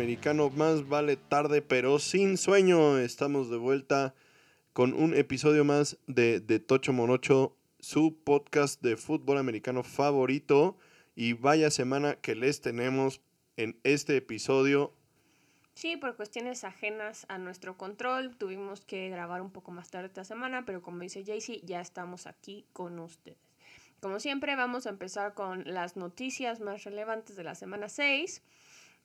americano. Más vale tarde, pero sin sueño. Estamos de vuelta con un episodio más de, de Tocho Morocho, su podcast de fútbol americano favorito. Y vaya semana que les tenemos en este episodio. Sí, por cuestiones ajenas a nuestro control, tuvimos que grabar un poco más tarde esta semana, pero como dice Jaycee, ya estamos aquí con ustedes. Como siempre, vamos a empezar con las noticias más relevantes de la semana 6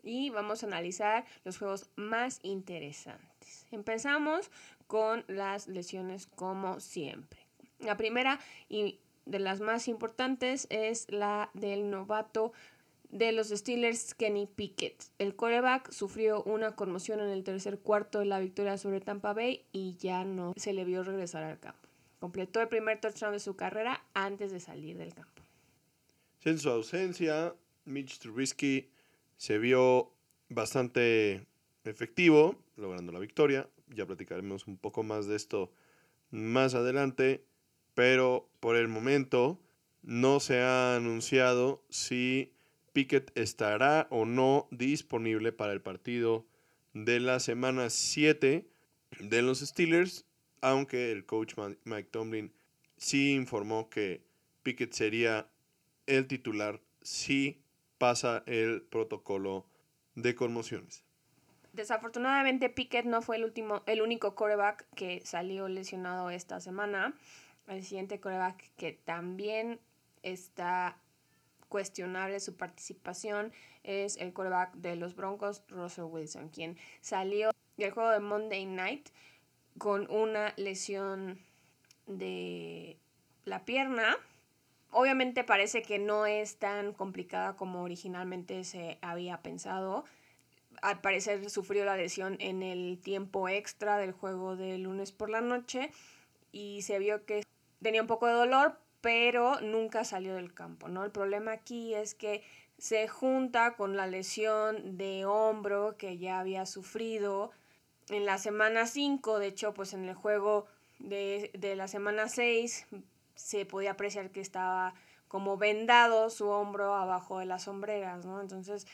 y vamos a analizar los juegos más interesantes. Empezamos con las lesiones como siempre. La primera y de las más importantes es la del novato de los Steelers, Kenny Pickett. El coreback sufrió una conmoción en el tercer cuarto de la victoria sobre Tampa Bay y ya no se le vio regresar al campo. Completó el primer touchdown de su carrera antes de salir del campo. En su ausencia, Mitch Trubisky se vio bastante efectivo, logrando la victoria. Ya platicaremos un poco más de esto más adelante, pero por el momento no se ha anunciado si Pickett estará o no disponible para el partido de la semana 7 de los Steelers, aunque el coach Mike Tomlin sí informó que Pickett sería el titular si pasa el protocolo de conmociones. Desafortunadamente Pickett no fue el último, el único coreback que salió lesionado esta semana. El siguiente coreback que también está cuestionable su participación es el coreback de los Broncos, Russell Wilson, quien salió del juego de Monday Night con una lesión de la pierna. Obviamente parece que no es tan complicada como originalmente se había pensado. Al parecer sufrió la lesión en el tiempo extra del juego de lunes por la noche y se vio que tenía un poco de dolor, pero nunca salió del campo, ¿no? El problema aquí es que se junta con la lesión de hombro que ya había sufrido en la semana 5, de hecho, pues en el juego de, de la semana 6 se podía apreciar que estaba como vendado su hombro abajo de las sombreras, ¿no? Entonces,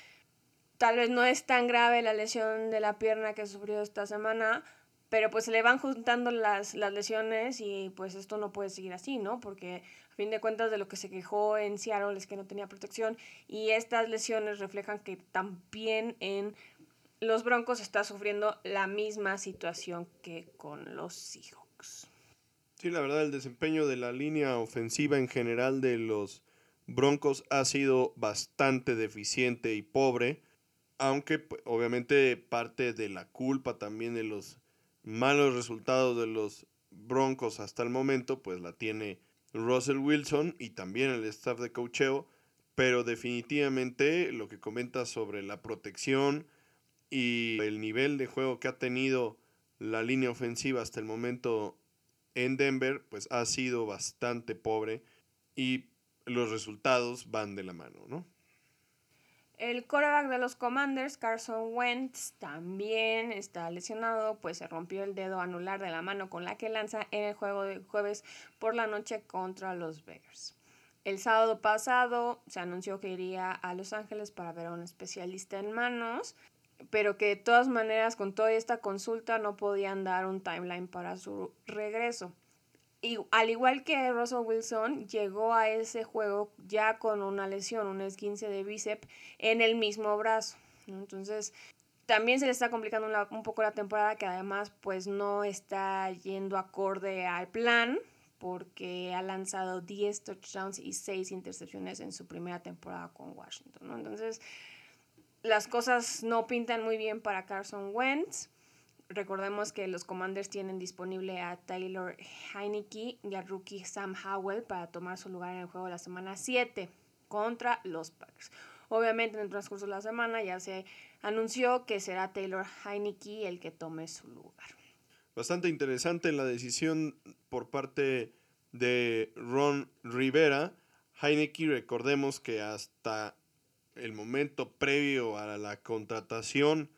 tal vez no es tan grave la lesión de la pierna que sufrió esta semana, pero pues se le van juntando las, las lesiones y pues esto no puede seguir así, ¿no? Porque a fin de cuentas de lo que se quejó en Seattle es que no tenía protección y estas lesiones reflejan que también en los Broncos está sufriendo la misma situación que con los Seahawks. Sí, la verdad el desempeño de la línea ofensiva en general de los Broncos ha sido bastante deficiente y pobre, aunque pues, obviamente parte de la culpa también de los malos resultados de los Broncos hasta el momento, pues la tiene Russell Wilson y también el staff de cocheo, pero definitivamente lo que comenta sobre la protección y el nivel de juego que ha tenido la línea ofensiva hasta el momento en Denver, pues ha sido bastante pobre y los resultados van de la mano, ¿no? El quarterback de los Commanders, Carson Wentz, también está lesionado, pues se rompió el dedo anular de la mano con la que lanza en el juego de jueves por la noche contra los Bears. El sábado pasado se anunció que iría a Los Ángeles para ver a un especialista en manos, pero que de todas maneras con toda esta consulta no podían dar un timeline para su regreso y, al igual que Russell Wilson, llegó a ese juego ya con una lesión, un esguince de bíceps en el mismo brazo. Entonces, también se le está complicando un poco la temporada, que además pues no está yendo acorde al plan, porque ha lanzado 10 touchdowns y 6 intercepciones en su primera temporada con Washington. Entonces, las cosas no pintan muy bien para Carson Wentz. Recordemos que los Commanders tienen disponible a Taylor Heineke y al rookie Sam Howell para tomar su lugar en el juego de la semana 7 contra los Packers. Obviamente en el transcurso de la semana ya se anunció que será Taylor Heineke el que tome su lugar. Bastante interesante la decisión por parte de Ron Rivera. Heineke, recordemos que hasta el momento previo a la contratación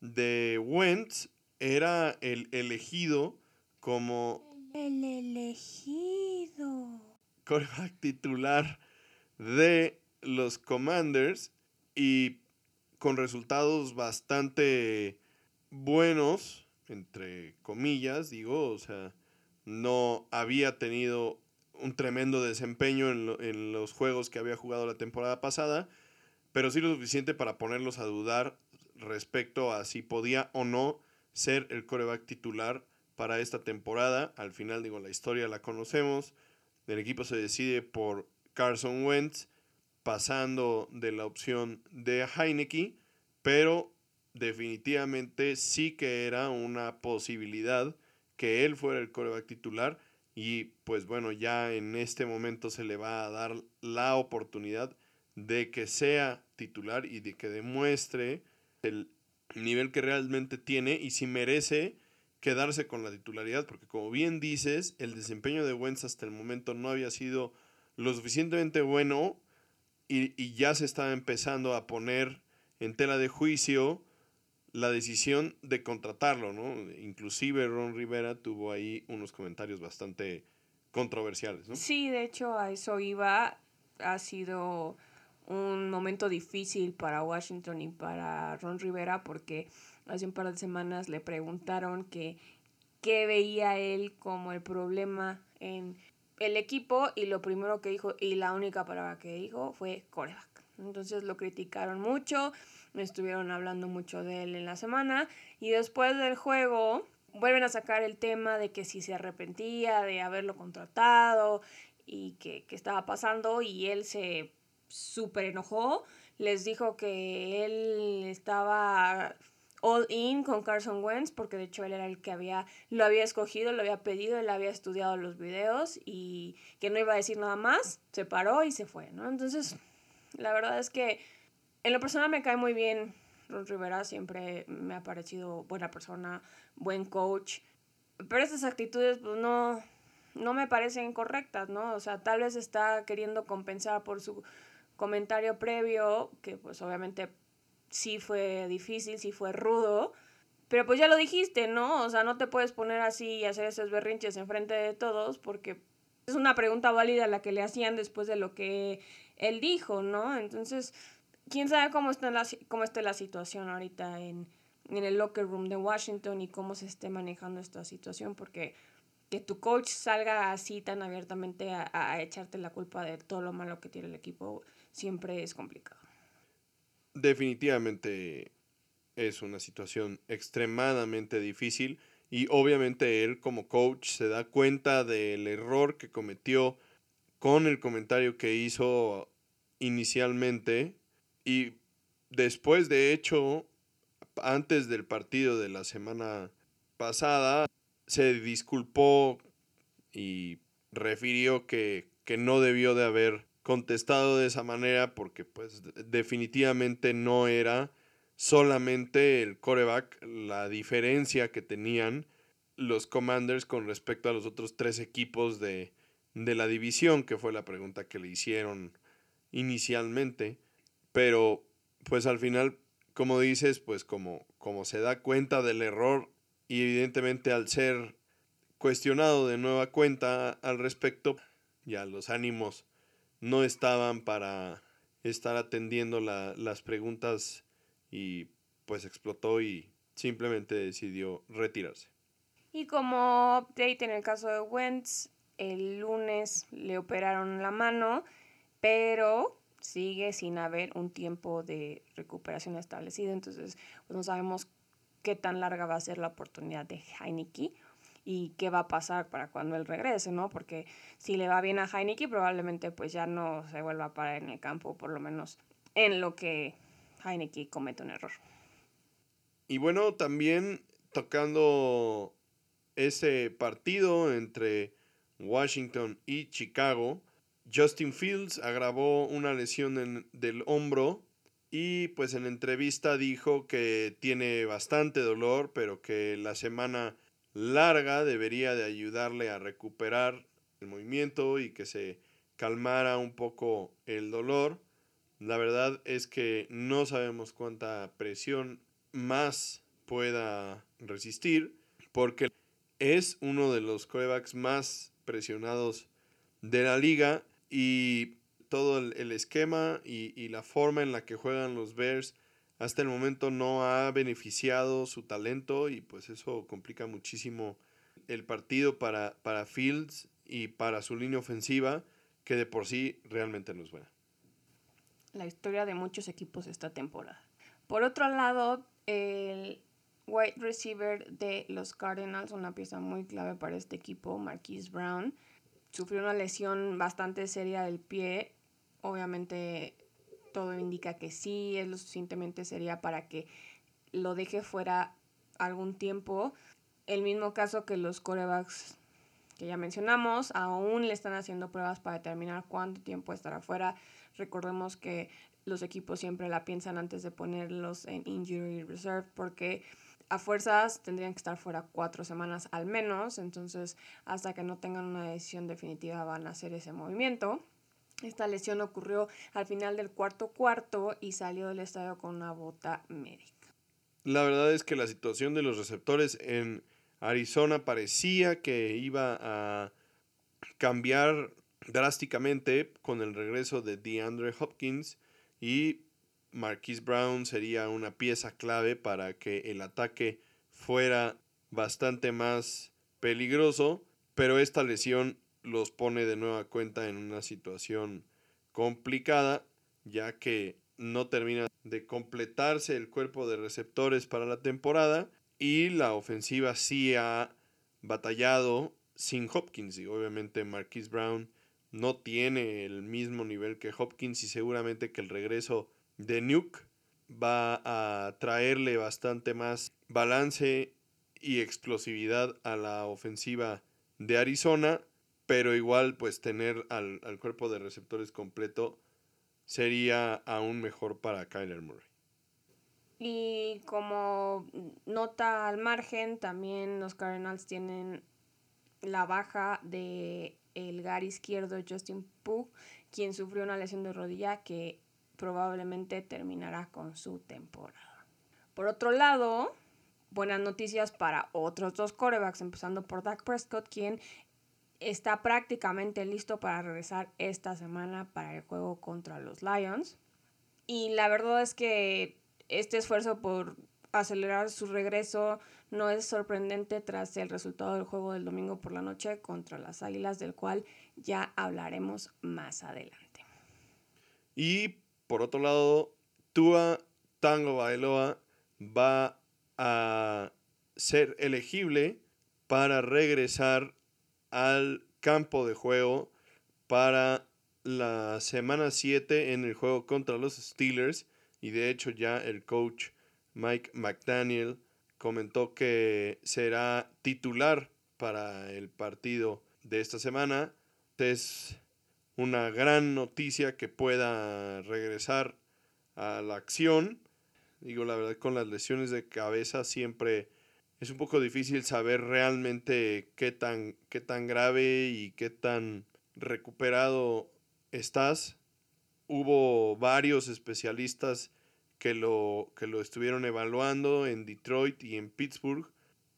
de Wentz, era el elegido como... El elegido. Coreback titular de los Commanders y con resultados bastante buenos, entre comillas, digo, o sea, no había tenido un tremendo desempeño en, en, los juegos que había jugado la temporada pasada, pero sí lo suficiente para ponerlos a dudar respecto a si podía o no ser el coreback titular para esta temporada. Al final, digo, la historia la conocemos. El equipo se decide por Carson Wentz, pasando de la opción de Heineke, pero definitivamente sí que era una posibilidad que él fuera el coreback titular y pues bueno, ya en este momento se le va a dar la oportunidad de que sea titular y de que demuestre el nivel que realmente tiene y si merece quedarse con la titularidad, porque como bien dices, el desempeño de Wentz hasta el momento no había sido lo suficientemente bueno y, y ya se estaba empezando a poner en tela de juicio la decisión de contratarlo, ¿no? Inclusive Ron Rivera tuvo ahí unos comentarios bastante controversiales, ¿no? Sí, de hecho a eso iba. Ha sido un momento difícil para Washington y para Ron Rivera porque hace un par de semanas le preguntaron que qué veía él como el problema en el equipo y lo primero que dijo y la única palabra que dijo fue coreback. Entonces lo criticaron mucho, estuvieron hablando mucho de él en la semana y después del juego vuelven a sacar el tema de que si se arrepentía de haberlo contratado y que, que estaba pasando y él se súper enojó, les dijo que él estaba all in con Carson Wentz, porque de hecho él era el que había, lo había escogido, lo había pedido, él había estudiado los videos y que no iba a decir nada más, se paró y se fue, ¿no? Entonces, la verdad es que en lo personal me cae muy bien Ron Rivera, siempre me ha parecido buena persona, buen coach, pero estas actitudes pues no, no me parecen correctas, ¿no? O sea, tal vez está queriendo compensar por su comentario previo, que pues obviamente sí fue difícil, sí fue rudo, pero pues ya lo dijiste, ¿no? O sea, no te puedes poner así y hacer esos berrinches enfrente de todos porque es una pregunta válida la que le hacían después de lo que él dijo, ¿no? Entonces, quién sabe cómo está la, cómo está la situación ahorita en, en el locker room de Washington y cómo se esté manejando esta situación, porque que tu coach salga así tan abiertamente a, a, echarte la culpa de todo lo malo que tiene el equipo siempre es complicado. Definitivamente es una situación extremadamente difícil y obviamente él como coach se da cuenta del error que cometió con el comentario que hizo inicialmente y después de hecho antes del partido de la semana pasada se disculpó y refirió que, que no debió de haber contestado de esa manera porque pues definitivamente no era solamente el coreback la diferencia que tenían los Commanders con respecto a los otros tres equipos de, de la división, que fue la pregunta que le hicieron inicialmente. Pero pues al final, como dices, pues como, como se da cuenta del error y evidentemente al ser cuestionado de nueva cuenta al respecto, ya los ánimos no estaban para estar atendiendo la, las preguntas y pues explotó y simplemente decidió retirarse. Y como update en el caso de Wentz, el lunes le operaron la mano, pero sigue sin haber un tiempo de recuperación establecido, entonces pues no sabemos qué tan larga va a ser la oportunidad de Heineke y qué va a pasar para cuando él regrese, ¿no? Porque si le va bien a Heineke, probablemente pues ya no se vuelva a parar en el campo, por lo menos en lo que Heineke comete un error. Y bueno, también tocando ese partido entre Washington y Chicago, Justin Fields agravó una lesión en, del hombro y pues en entrevista dijo que tiene bastante dolor, pero que la semana larga debería de ayudarle a recuperar el movimiento y que se calmara un poco el dolor. La verdad es que no sabemos cuánta presión más pueda resistir porque es uno de los corebacks más presionados de la liga y todo el, el esquema y, y, la forma en la que juegan los Bears hasta el momento no ha beneficiado su talento y pues eso complica muchísimo el partido para, para Fields y para su línea ofensiva, que de por sí realmente no es buena. La historia de muchos equipos esta temporada. Por otro lado, el wide receiver de los Cardinals, una pieza muy clave para este equipo, Marquise Brown, sufrió una lesión bastante seria del pie. Obviamente todo indica que sí, es lo suficientemente seria para que lo deje fuera algún tiempo. El mismo caso que los corebacks que ya mencionamos, aún le están haciendo pruebas para determinar cuánto tiempo estará fuera. Recordemos que los equipos siempre la piensan antes de ponerlos en injury reserve porque a fuerzas tendrían que estar fuera cuatro semanas al menos, entonces hasta que no tengan una decisión definitiva van a hacer ese movimiento. Esta lesión ocurrió al final del cuarto cuarto y salió del estadio con una bota médica. La verdad es que la situación de los receptores en Arizona parecía que iba a cambiar drásticamente con el regreso de DeAndre Hopkins y Marquise Brown sería una pieza clave para que el ataque fuera bastante más peligroso, pero esta lesión los pone de nueva cuenta en una situación complicada, ya que no termina de completarse el cuerpo de receptores para la temporada y la ofensiva sí ha batallado sin Hopkins. Y obviamente Marquise Brown no tiene el mismo nivel que Hopkins y seguramente que el regreso de Nuke va a traerle bastante más balance y explosividad a la ofensiva de Arizona, pero igual pues tener al, cuerpo de receptores completo sería aún mejor para Kyler Murray. Y como nota al margen, también los Cardinals tienen la baja de el gar izquierdo Justin Pugh, quien sufrió una lesión de rodilla que probablemente terminará con su temporada. Por otro lado, buenas noticias para otros dos corebacks, empezando por Dak Prescott, quien está prácticamente listo para regresar esta semana para el juego contra los Lions. Y la verdad es que este esfuerzo por acelerar su regreso no es sorprendente tras el resultado del juego del domingo por la noche contra las Águilas, del cual ya hablaremos más adelante. Y por otro lado, Tua Tango Bailoa va a ser elegible para regresar al campo de juego para la semana 7 en el juego contra los Steelers y de hecho ya el coach Mike McDaniel comentó que será titular para el partido de esta semana. Es una gran noticia que pueda regresar a la acción. Digo, la verdad, con las lesiones de cabeza siempre es un poco difícil saber realmente qué tan, qué tan grave y qué tan recuperado estás. Hubo varios especialistas que lo, que lo estuvieron evaluando en Detroit y en Pittsburgh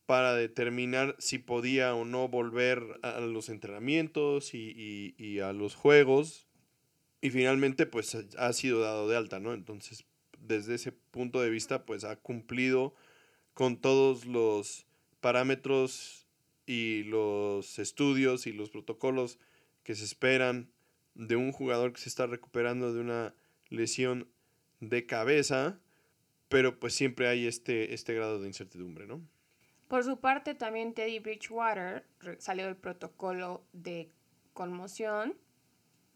para determinar si podía o no volver a los entrenamientos y, a los juegos. Y finalmente, pues ha sido dado de alta, ¿no? Entonces, desde ese punto de vista, pues ha cumplido con todos los parámetros y los estudios y los protocolos que se esperan de un jugador que se está recuperando de una lesión de cabeza, pero pues siempre hay este, este grado de incertidumbre, ¿no? Por su parte, también Teddy Bridgewater salió del protocolo de conmoción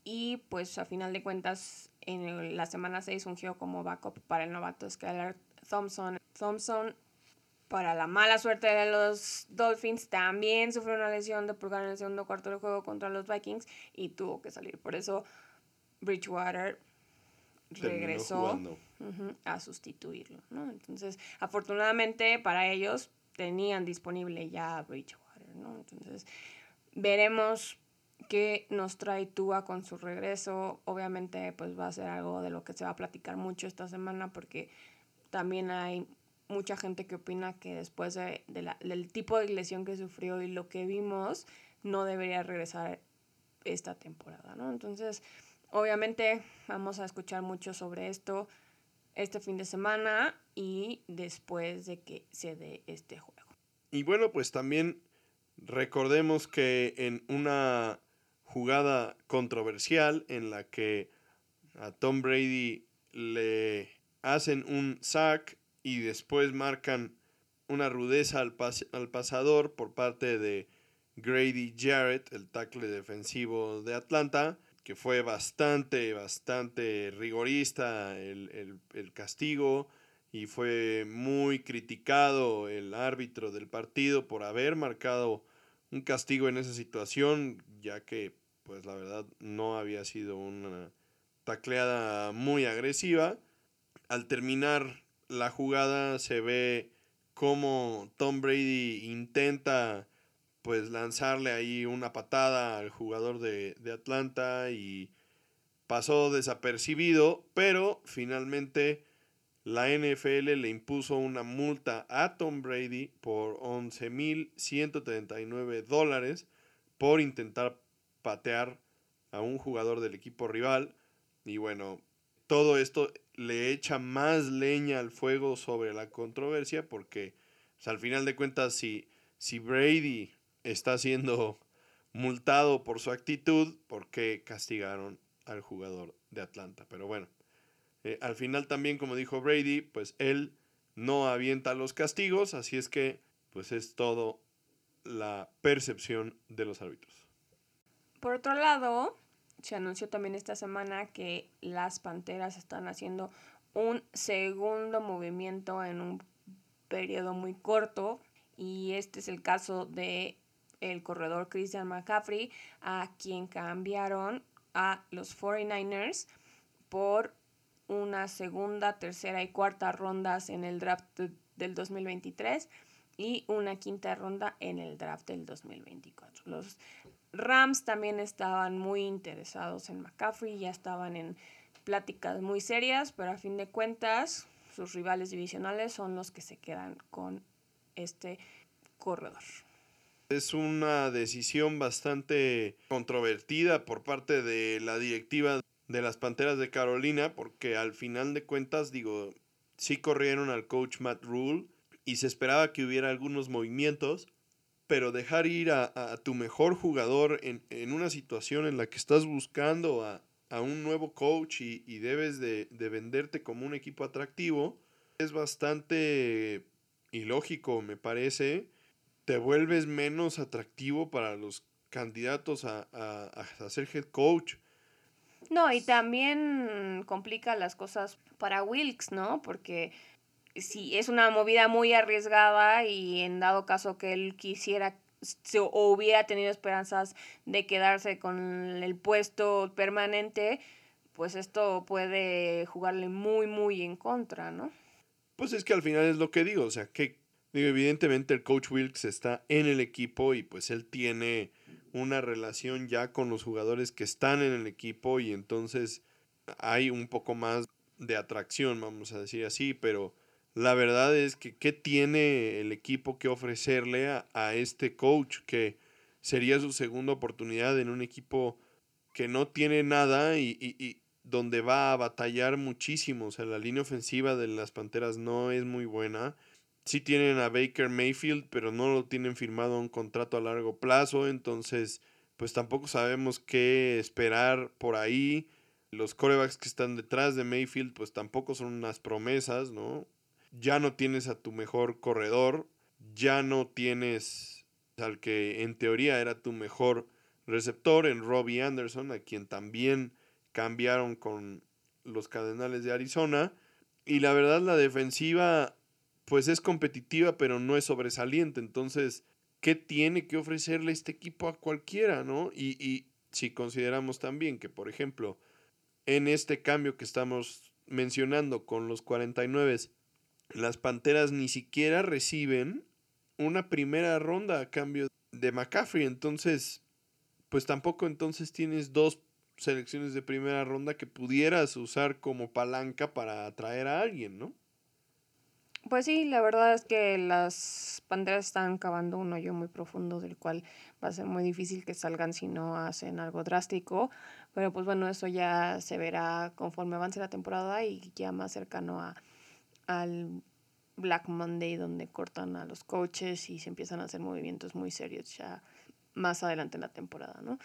y pues a final de cuentas en la semana 6 ungió como backup para el novato Skylar Thompson. Thompson, para la mala suerte de los Dolphins, también sufrió una lesión de pulgar en el segundo cuarto del juego contra los Vikings y tuvo que salir. Por eso Bridgewater regresó a sustituirlo. ¿no? Entonces, afortunadamente para ellos, tenían disponible ya Bridgewater, ¿no? Entonces, veremos qué nos trae Tua con su regreso. Obviamente, pues va a ser algo de lo que se va a platicar mucho esta semana porque también hay mucha gente que opina que después de, del tipo de lesión que sufrió y lo que vimos, no debería regresar esta temporada, ¿no? Entonces, obviamente vamos a escuchar mucho sobre esto este fin de semana y después de que se dé este juego. Y bueno, pues también recordemos que en una jugada controversial en la que a Tom Brady le hacen un sack y después marcan una rudeza al, al pasador por parte de Grady Jarrett, el tackle defensivo de Atlanta, que fue bastante, bastante rigorista el, el, castigo y fue muy criticado el árbitro del partido por haber marcado un castigo en esa situación, ya que pues la verdad no había sido una tacleada muy agresiva. Al terminar la jugada se ve cómo Tom Brady intenta pues lanzarle ahí una patada al jugador de, de Atlanta y pasó desapercibido, pero finalmente la NFL le impuso una multa a Tom Brady por 11.139 dólares por intentar patear a un jugador del equipo rival. Y bueno, todo esto le echa más leña al fuego sobre la controversia porque pues, al final de cuentas si, si Brady está siendo multado por su actitud, porque castigaron al jugador de Atlanta? Pero bueno, eh, al final también, como dijo Brady, pues él no avienta los castigos, así es que pues es todo la percepción de los árbitros. Por otro lado, se anunció también esta semana que las Panteras están haciendo un segundo movimiento en un periodo muy corto y este es el caso de el corredor Christian McCaffrey a quien cambiaron a los 49ers por una segunda, tercera y cuarta rondas en el draft del 2023 y una quinta ronda en el draft del 2024. Los Rams también estaban muy interesados en McCaffrey, ya estaban en pláticas muy serias, pero a fin de cuentas sus rivales divisionales son los que se quedan con este corredor. Es una decisión bastante controvertida por parte de la directiva de las Panteras de Carolina, porque al final de cuentas, digo, sí corrieron al coach Matt Rule y se esperaba que hubiera algunos movimientos, pero dejar ir a, tu mejor jugador en, una situación en la que estás buscando a, un nuevo coach y, debes de, de, venderte como un equipo atractivo, es bastante ilógico, me parece. Te vuelves menos atractivo para los candidatos a, a ser head coach. No, y también complica las cosas para Wilkes, ¿no? Porque si es una movida muy arriesgada y en dado caso que él quisiera o hubiera tenido esperanzas de quedarse con el puesto permanente, pues esto puede jugarle muy, muy en contra, ¿no? Pues es que al final es lo que digo, o sea, que digo, evidentemente el coach Wilkes está en el equipo y pues él tiene una relación ya con los jugadores que están en el equipo y entonces hay un poco más de atracción, vamos a decir así, pero la verdad es que ¿qué tiene el equipo que ofrecerle a, este coach que sería su segunda oportunidad en un equipo que no tiene nada y, y, donde va a batallar muchísimo? O sea, la línea ofensiva de las Panteras no es muy buena. Sí tienen a Baker Mayfield, pero no lo tienen firmado un contrato a largo plazo, entonces pues tampoco sabemos qué esperar por ahí. Los corebacks que están detrás de Mayfield pues tampoco son unas promesas, ¿no? Ya no tienes a tu mejor corredor, ya no tienes al que en teoría era tu mejor receptor en Robbie Anderson, a quien también cambiaron con los Cardenales de Arizona. Y la verdad la defensiva pues es competitiva pero no es sobresaliente. Entonces, ¿qué tiene que ofrecerle este equipo a cualquiera, no? Y, y si consideramos también que, por ejemplo, en este cambio que estamos mencionando con los 49 las Panteras ni siquiera reciben una primera ronda a cambio de McCaffrey. Entonces, pues tampoco entonces tienes dos selecciones de primera ronda que pudieras usar como palanca para atraer a alguien, ¿no? Pues sí, la verdad es que las Panteras están cavando un hoyo muy profundo del cual va a ser muy difícil que salgan si no hacen algo drástico. Pero pues bueno, eso ya se verá conforme avance la temporada y ya más cercano a, al Black Monday donde cortan a los coaches y se empiezan a hacer movimientos muy serios ya más adelante en la temporada, ¿no?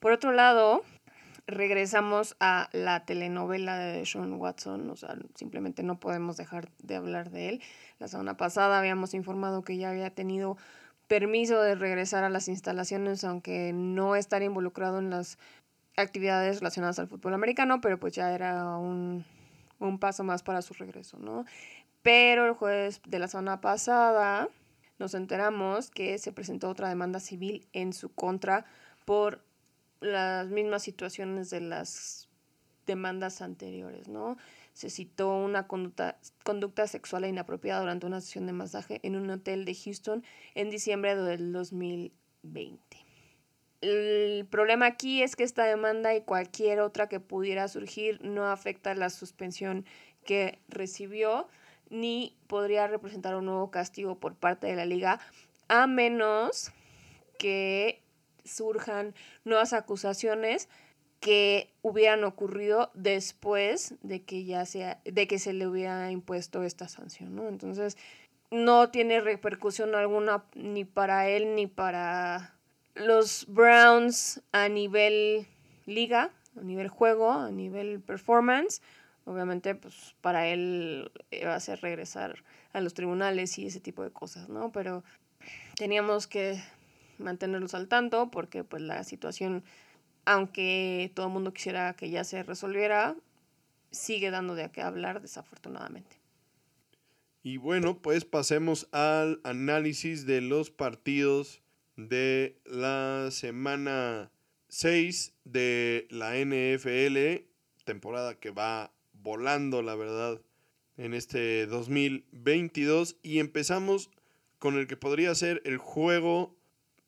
Por otro lado, regresamos a la telenovela de Sean Watson, o sea, simplemente no podemos dejar de hablar de él. La semana pasada habíamos informado que ya había tenido permiso de regresar a las instalaciones, aunque no estar involucrado en las actividades relacionadas al fútbol americano, pero pues ya era un, un paso más para su regreso, ¿no? Pero el jueves de la semana pasada nos enteramos que se presentó otra demanda civil en su contra por las mismas situaciones de las demandas anteriores, ¿no? Se citó una conducta, conducta sexual e inapropiada durante una sesión de masaje en un hotel de Houston en diciembre del 2020. El problema aquí es que esta demanda y cualquier otra que pudiera surgir no afecta la suspensión que recibió ni podría representar un nuevo castigo por parte de la liga a menos que surjan nuevas acusaciones que hubieran ocurrido después de que ya sea, de que se le hubiera impuesto esta sanción, ¿no? Entonces, no tiene repercusión alguna ni para él ni para los Browns a nivel liga, a nivel juego, a nivel performance. Obviamente, pues para él va a ser regresar a los tribunales y ese tipo de cosas, ¿no? Pero teníamos que mantenerlos al tanto porque pues la situación, aunque todo el mundo quisiera que ya se resolviera, sigue dando de qué hablar desafortunadamente. Y bueno, pues pasemos al análisis de los partidos de la semana 6 de la NFL, temporada que va volando, la verdad, en este 2022. Y empezamos con el que podría ser el juego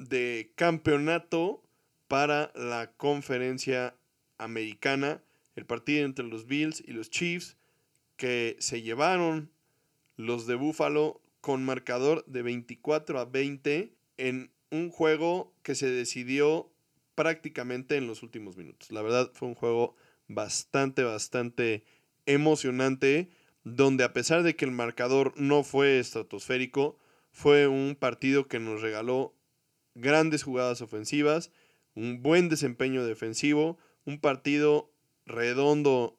de campeonato para la conferencia americana, el partido entre los Bills y los Chiefs, que se llevaron los de Buffalo con marcador de 24 a 20 en un juego que se decidió prácticamente en los últimos minutos. La verdad fue un juego bastante, bastante emocionante, donde a pesar de que el marcador no fue estratosférico, fue un partido que nos regaló grandes jugadas ofensivas, un buen desempeño defensivo, un partido redondo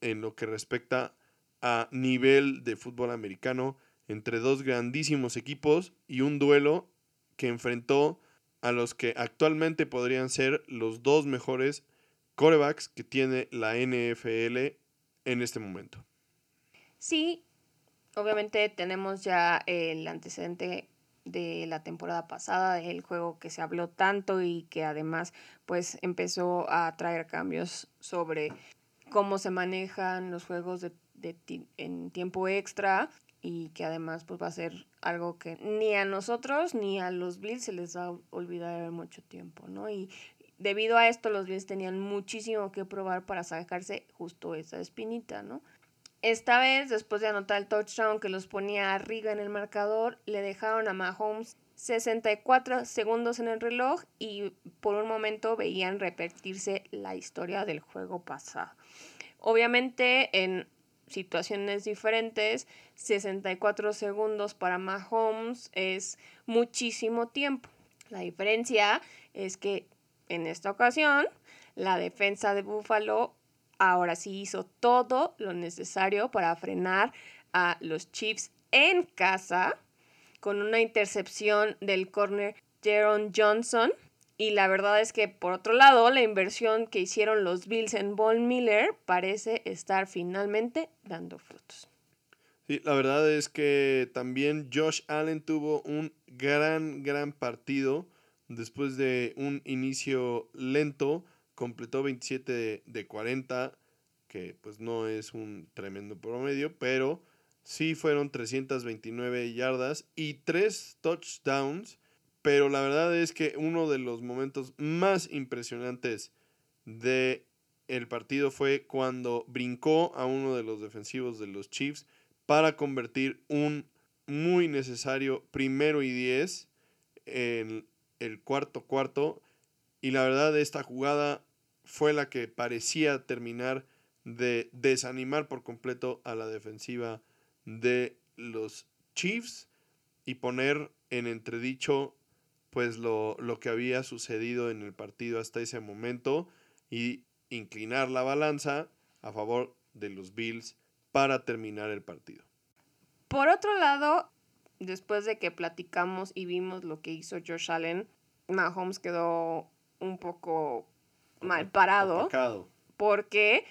en lo que respecta a nivel de fútbol americano entre dos grandísimos equipos y un duelo que enfrentó a los que actualmente podrían ser los dos mejores corebacks que tiene la NFL en este momento. Sí, obviamente tenemos ya el antecedente de la temporada pasada, el juego que se habló tanto y que además pues empezó a traer cambios sobre cómo se manejan los juegos de, en tiempo extra y que además pues va a ser algo que ni a nosotros ni a los Bills se les va a olvidar mucho tiempo, ¿no? Y debido a esto los Bills tenían muchísimo que probar para sacarse justo esa espinita, ¿no? Esta vez, después de anotar el touchdown que los ponía arriba en el marcador, le dejaron a Mahomes 64 segundos en el reloj y por un momento veían repetirse la historia del juego pasado. Obviamente en situaciones diferentes, 64 segundos para Mahomes es muchísimo tiempo. La diferencia es que en esta ocasión la defensa de Buffalo ahora sí hizo todo lo necesario para frenar a los Chiefs en casa con una intercepción del corner Jaron Johnson. Y la verdad es que por otro lado, la inversión que hicieron los Bills en Von Miller parece estar finalmente dando frutos. Sí, la verdad es que también Josh Allen tuvo un gran, gran partido después de un inicio lento completó 27 de, 40, que pues no es un tremendo promedio, pero sí fueron 329 yardas y 3 touchdowns, pero la verdad es que uno de los momentos más impresionantes de el partido fue cuando brincó a uno de los defensivos de los Chiefs, para convertir un muy necesario primero y diez en el cuarto cuarto. Y la verdad, esta jugada fue la que parecía terminar de desanimar por completo a la defensiva de los Chiefs y poner en entredicho pues lo, lo, que había sucedido en el partido hasta ese momento y inclinar la balanza a favor de los Bills para terminar el partido. Por otro lado, después de que platicamos y vimos lo que hizo Josh Allen, Mahomes quedó un poco mal parado. Porque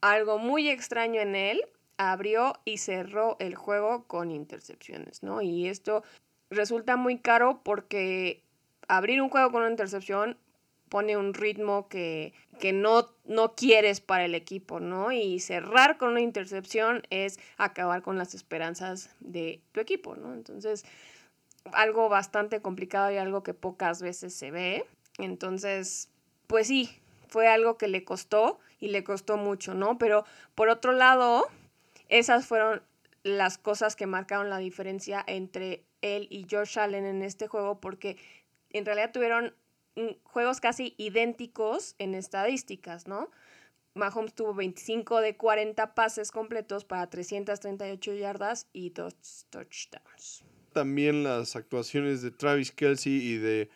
algo muy extraño en él abrió y cerró el juego con intercepciones, ¿no? Y esto resulta muy caro porque abrir un juego con una intercepción pone un ritmo que, que no, no quieres para el equipo, ¿no? Y cerrar con una intercepción es acabar con las esperanzas de tu equipo, ¿no? Entonces, algo bastante complicado y algo que pocas veces se ve. Entonces, pues sí, fue algo que le costó y le costó mucho, ¿no? Pero por otro lado, esas fueron las cosas que marcaron la diferencia entre él y George Allen en este juego porque en realidad tuvieron juegos casi idénticos en estadísticas, ¿no? Mahomes tuvo 25 de 40 pases completos para 338 yardas y dos touchdowns. También las actuaciones de Travis Kelsey y de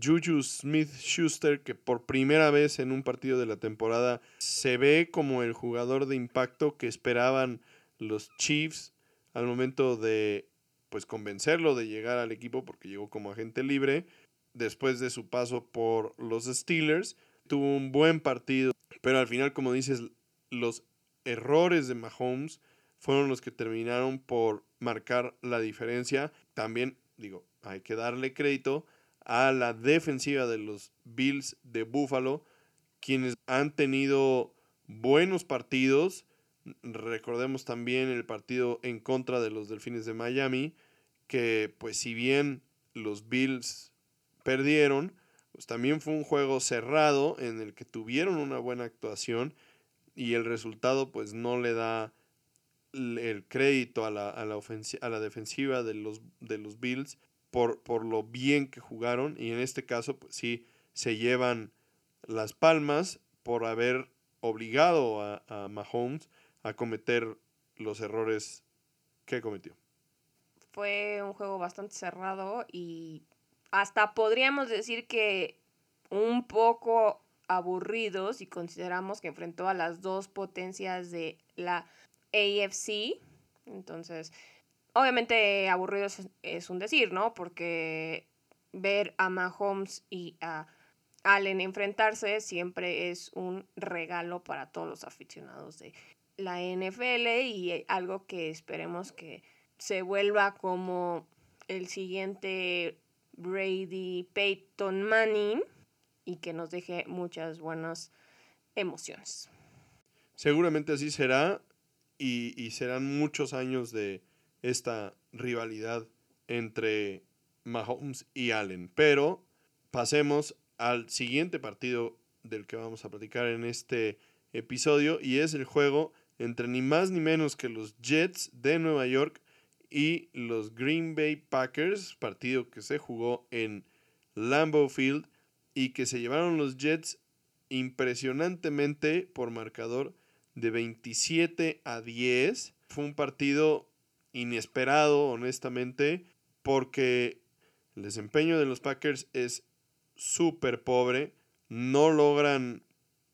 Juju Smith Schuster, que por primera vez en un partido de la temporada se ve como el jugador de impacto que esperaban los Chiefs al momento de pues convencerlo de llegar al equipo porque llegó como agente libre después de su paso por los Steelers. Tuvo un buen partido, pero al final, como dices, los errores de Mahomes fueron los que terminaron por marcar la diferencia. También, digo, hay que darle crédito a la defensiva de los Bills de Buffalo, quienes han tenido buenos partidos. Recordemos también el partido en contra de los Delfines de Miami, que pues si bien los Bills perdieron, pues también fue un juego cerrado en el que tuvieron una buena actuación y el resultado pues no le da el crédito a la, a la, a la defensiva de los, de los Bills por, por, lo bien que jugaron y en este caso pues sí se llevan las palmas por haber obligado a, a Mahomes a cometer los errores que cometió. Fue un juego bastante cerrado y hasta podríamos decir que un poco aburridos si consideramos que enfrentó a las dos potencias de la AFC. Entonces, obviamente aburridos es un decir, ¿no? Porque ver a Mahomes y a Allen enfrentarse siempre es un regalo para todos los aficionados de la NFL y algo que esperemos que se vuelva como el siguiente Brady Peyton Manning y que nos deje muchas buenas emociones. Seguramente así será y, y serán muchos años de esta rivalidad entre Mahomes y Allen. Pero pasemos al siguiente partido del que vamos a platicar en este episodio y es el juego entre ni más ni menos que los Jets de Nueva York y los Green Bay Packers, partido que se jugó en Lambeau Field y que se llevaron los Jets impresionantemente por marcador de 27 a 10. Fue un partido inesperado, honestamente, porque el desempeño de los Packers es súper pobre. No logran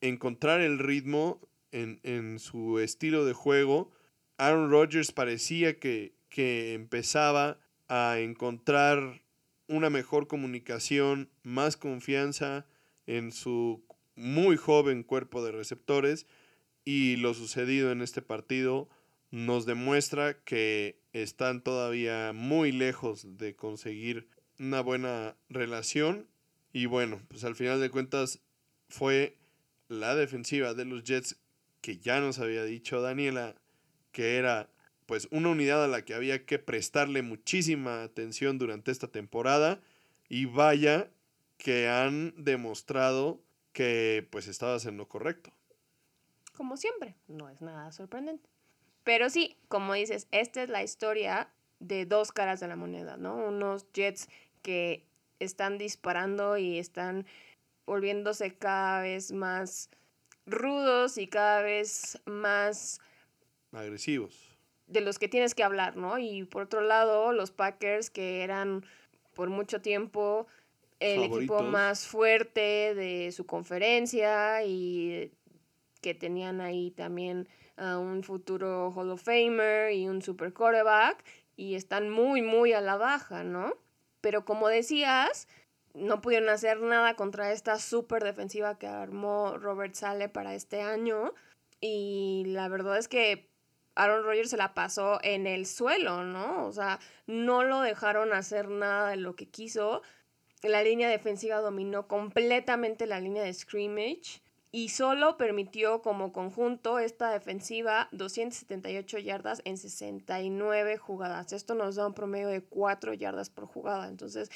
encontrar el ritmo en, en, su estilo de juego. Aaron Rodgers parecía que, que empezaba a encontrar una mejor comunicación, más confianza en su muy joven cuerpo de receptores y lo sucedido en este partido nos demuestra que están todavía muy lejos de conseguir una buena relación. Y bueno, pues al final de cuentas fue la defensiva de los Jets que ya nos había dicho Daniela que era pues una unidad a la que había que prestarle muchísima atención durante esta temporada y vaya que han demostrado que pues estabas en lo correcto. Como siempre, no es nada sorprendente. Pero sí, como dices, esta es la historia de dos caras de la moneda, ¿no? Unos Jets que están disparando y están volviéndose cada vez más rudos y cada vez más agresivos. De los que tienes que hablar, ¿no? Y por otro lado, los Packers que eran por mucho tiempo el equipo más fuerte de su conferencia y que tenían ahí también a un futuro Hall of Famer y un super quarterback y están muy, muy a la baja, ¿no? Pero como decías, no pudieron hacer nada contra esta super defensiva que armó Robert Sale para este año. Y la verdad es que Aaron Rodgers se la pasó en el suelo, ¿no? O sea, no lo dejaron hacer nada de lo que quiso. La línea defensiva dominó completamente la línea de scrimmage y solo permitió como conjunto esta defensiva 278 yardas en 69 jugadas. Esto nos da un promedio de 4 yardas por jugada. Entonces,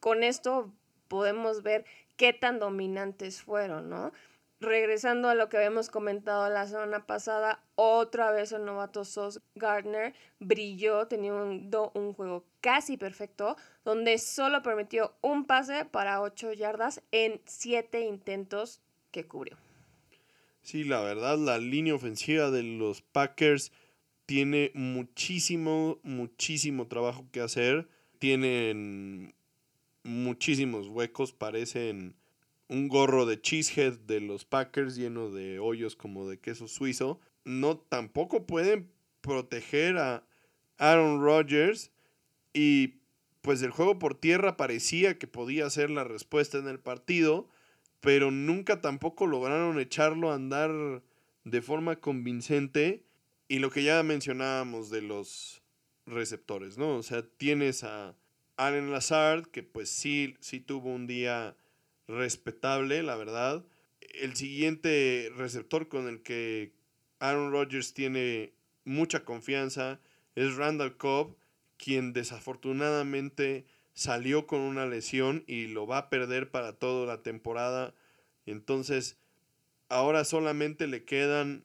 con esto podemos ver qué tan dominantes fueron, ¿no? Regresando a lo que habíamos comentado la semana pasada, otra vez el novato Sos Gardner brilló, teniendo un, juego casi perfecto, donde solo permitió un pase para 8 yardas en 7 intentos que cubrió. Sí, la verdad, la línea ofensiva de los Packers tiene muchísimo, muchísimo trabajo que hacer. Tienen muchísimos huecos, parecen un gorro de cheesehead de los Packers lleno de hoyos como de queso suizo. No, tampoco pueden proteger a Aaron Rodgers y pues el juego por tierra parecía que podía ser la respuesta en el partido pero nunca tampoco lograron echarlo a andar de forma convincente. Y lo que ya mencionábamos de los receptores, ¿no? O sea, tienes a Allen Lazard, que pues sí, sí tuvo un día respetable, la verdad. El siguiente receptor con el que Aaron Rodgers tiene mucha confianza es Randall Cobb, quien desafortunadamente salió con una lesión y lo va a perder para toda la temporada. Entonces, ahora solamente le quedan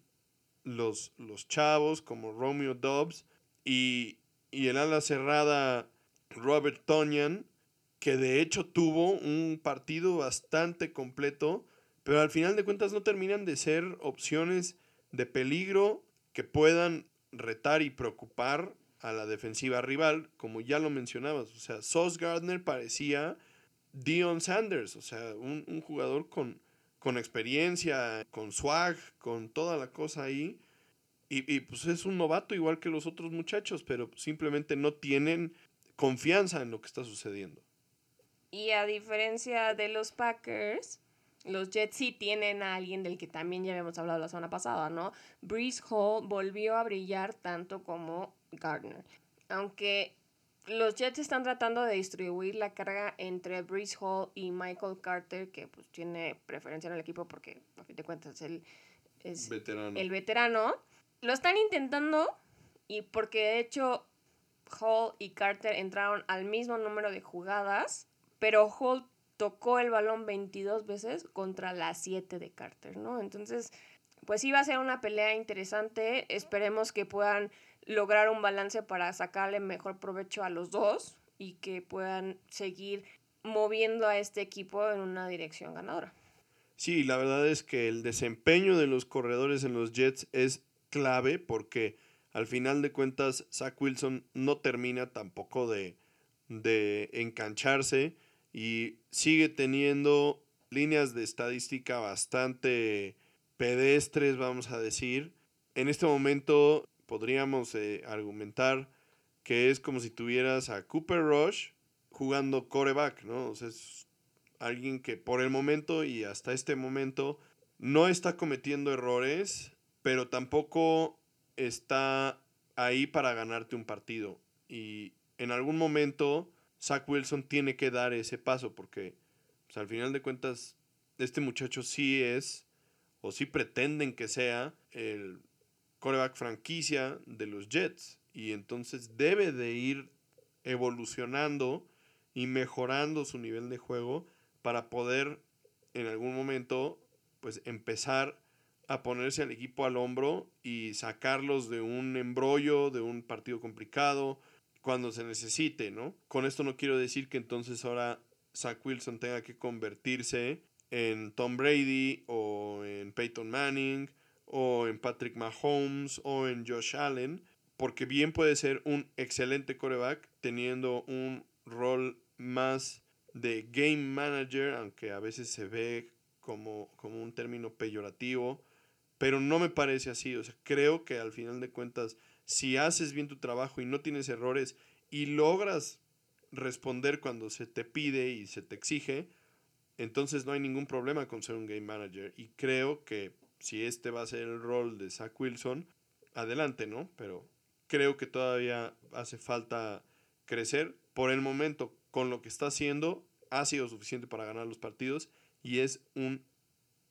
los, los chavos como Romeo Dobbs y, y el ala cerrada Robert Tonyan, que de hecho tuvo un partido bastante completo, pero al final de cuentas no terminan de ser opciones de peligro que puedan retar y preocupar a la defensiva rival, como ya lo mencionabas. O sea, Sauce Gardner parecía Dion Sanders, o sea, un, jugador con, con, experiencia, con swag, con toda la cosa ahí. Y, y, pues es un novato igual que los otros muchachos, pero simplemente no tienen confianza en lo que está sucediendo. Y a diferencia de los Packers, los Jets sí tienen a alguien del que también ya habíamos hablado la semana pasada, ¿no? Breeze Hall volvió a brillar tanto como Gardner. Aunque los Jets están tratando de distribuir la carga entre Breeze Hall y Michael Carter, que pues tiene preferencia en el equipo porque a fin de cuentas él es veterano. el veterano. Lo están intentando y porque de hecho Hall y Carter entraron al mismo número de jugadas, pero Hall tocó el balón 22 veces contra las 7 de Carter, ¿no? Entonces, pues iba a ser una pelea interesante. Esperemos que puedan lograr un balance para sacarle mejor provecho a los dos y que puedan seguir moviendo a este equipo en una dirección ganadora. Sí, la verdad es que el desempeño de los corredores en los Jets es clave porque al final de cuentas Zach Wilson no termina tampoco de, de engancharse y sigue teniendo líneas de estadística bastante pedestres, vamos a decir. En este momento podríamos eh, argumentar que es como si tuvieras a Cooper Rush jugando coreback, ¿no? O sea, es alguien que por el momento y hasta este momento no está cometiendo errores, pero tampoco está ahí para ganarte un partido. Y en algún momento Zach Wilson tiene que dar ese paso porque pues, al final de cuentas este muchacho sí es o sí pretenden que sea el coreback franquicia de los Jets. Y entonces debe de ir evolucionando y mejorando su nivel de juego para poder en algún momento pues empezar a ponerse al equipo al hombro y sacarlos de un embrollo, de un partido complicado, cuando se necesite, ¿no? Con esto no quiero decir que entonces ahora Zach Wilson tenga que convertirse en Tom Brady o en Peyton Manning o en Patrick Mahomes o en Josh Allen, porque bien puede ser un excelente coreback teniendo un rol más de game manager, aunque a veces se ve como, como un término peyorativo, pero no me parece así, o sea, creo que al final de cuentas, si haces bien tu trabajo y no tienes errores y logras responder cuando se te pide y se te exige, entonces no hay ningún problema con ser un game manager. Y creo que si este va a ser el rol de Zach Wilson, adelante, ¿no? Pero creo que todavía hace falta crecer. Por el momento, con lo que está haciendo, ha sido suficiente para ganar los partidos y es un,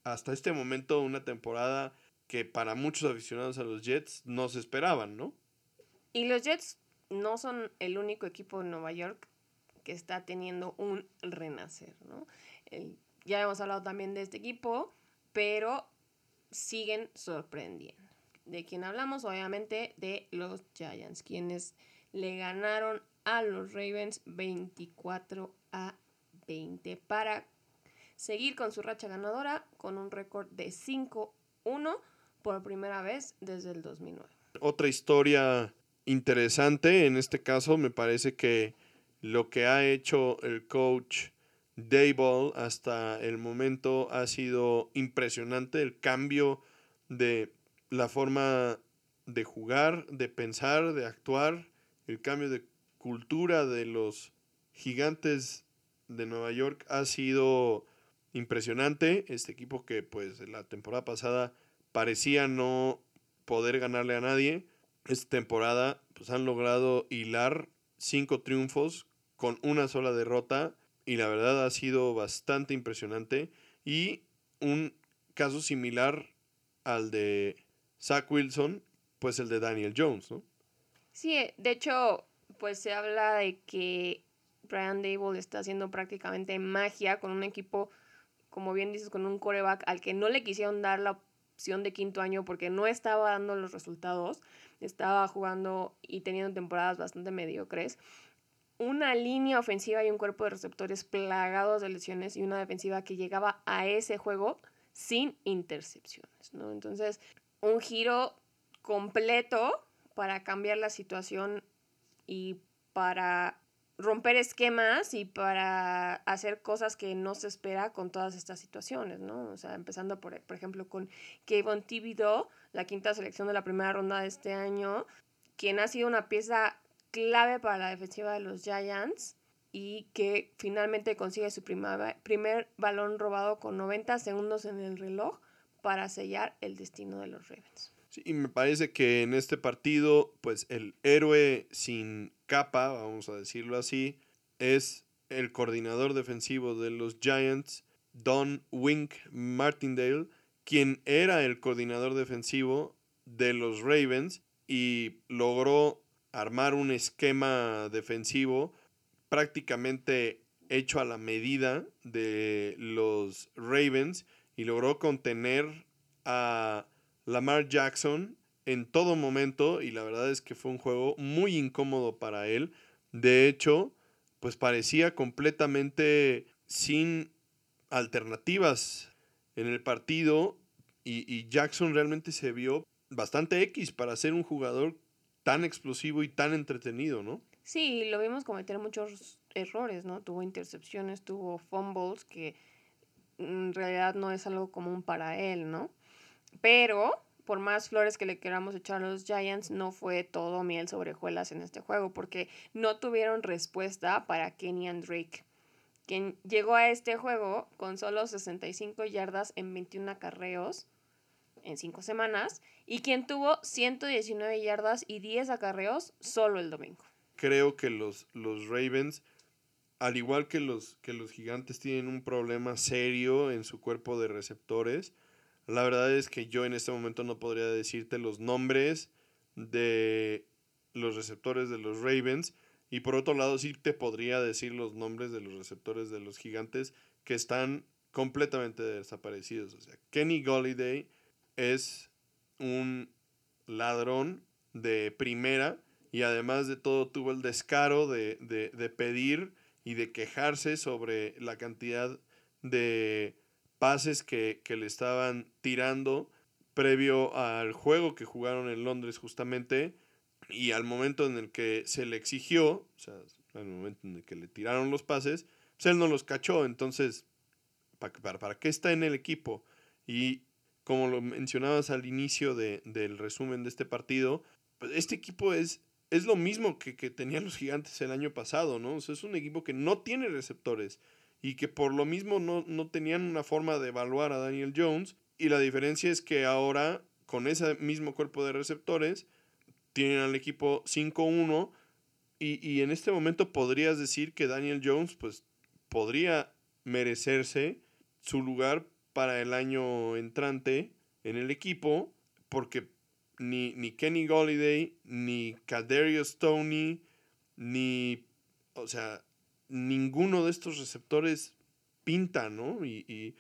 hasta este momento, una temporada que para muchos aficionados a los Jets no se esperaban, ¿no? Y los Jets no son el único equipo de Nueva York que está teniendo un renacer, ¿no? ya hemos hablado también de este equipo, pero siguen sorprendiendo. ¿De quién hablamos? Obviamente de los Giants, quienes le ganaron a los Ravens 24 a 20 para seguir con su racha ganadora con un récord de 5-1 por primera vez desde el 2009. Otra historia interesante en este caso me parece que lo que ha hecho el coach Dayball hasta el momento ha sido impresionante el cambio de la forma de jugar, de pensar, de actuar, el cambio de cultura de los gigantes de Nueva York ha sido impresionante. Este equipo que pues la temporada pasada parecía no poder ganarle a nadie. Esta temporada pues han logrado hilar cinco triunfos con una sola derrota y la verdad ha sido bastante impresionante y un caso similar al de Zach Wilson, pues el de Daniel Jones, ¿no? Sí, eh, de hecho, pues se habla de que Brian Dable está haciendo prácticamente magia con un equipo, como bien dices, con un coreback al que no le quisieron dar la opción de quinto año porque no estaba dando los resultados, estaba jugando y teniendo temporadas bastante mediocres una línea ofensiva y un cuerpo de receptores plagados de lesiones y una defensiva que llegaba a ese juego sin intercepciones, ¿no? Entonces, un giro completo para cambiar la situación y para romper esquemas y para hacer cosas que no se espera con todas estas situaciones, ¿no? O sea, empezando por, por ejemplo con Kevin Thibodeau, la quinta selección de la primera ronda de este año, quien ha sido una pieza clave para la defensiva de los Giants y que finalmente consigue su primer balón robado con 90 segundos en el reloj para sellar el destino de los Ravens. Sí, y me parece que en este partido, pues el héroe sin capa, vamos a decirlo así, es el coordinador defensivo de los Giants, Don Wink Martindale, quien era el coordinador defensivo de los Ravens y logró armar un esquema defensivo prácticamente hecho a la medida de los Ravens y logró contener a Lamar Jackson en todo momento y la verdad es que fue un juego muy incómodo para él. De hecho, pues parecía completamente sin alternativas en el partido y, y Jackson realmente se vio bastante X para ser un jugador tan explosivo y tan entretenido, ¿no? Sí, lo vimos cometer muchos errores, ¿no? Tuvo intercepciones, tuvo fumbles, que en realidad no es algo común para él, ¿no? Pero, por más flores que le queramos echar a los Giants, no fue todo miel sobre hojuelas en este juego, porque no tuvieron respuesta para Kenny and Drake, quien llegó a este juego con solo 65 yardas en 21 acarreos en 5 semanas y quien tuvo 119 yardas y 10 acarreos solo el domingo. Creo que los, los Ravens, al igual que los, que los gigantes, tienen un problema serio en su cuerpo de receptores. La verdad es que yo en este momento no podría decirte los nombres de los receptores de los Ravens. Y por otro lado, sí te podría decir los nombres de los receptores de los gigantes que están completamente desaparecidos. O sea, Kenny Golliday, es un ladrón de primera y además de todo tuvo el descaro de, pedir y de quejarse sobre la cantidad de pases que, que, le estaban tirando previo al juego que jugaron en Londres justamente y al momento en el que se le exigió, o sea, al momento en el que le tiraron los pases, pues él no los cachó, entonces, ¿para, para, qué está en el equipo? Y como lo mencionabas al inicio de, del resumen de este partido, pues este equipo es, es lo mismo que, que tenían los gigantes el año pasado, ¿no? O sea, es un equipo que no tiene receptores y que por lo mismo no, no tenían una forma de evaluar a Daniel Jones. Y la diferencia es que ahora, con ese mismo cuerpo de receptores, tienen al equipo 5-1 y, y, en este momento podrías decir que Daniel Jones pues podría merecerse su lugar para el año entrante en el equipo porque ni, ni Kenny Golliday, ni Caderius Stoney, ni, o sea, ninguno de estos receptores pinta, ¿no? Y, y,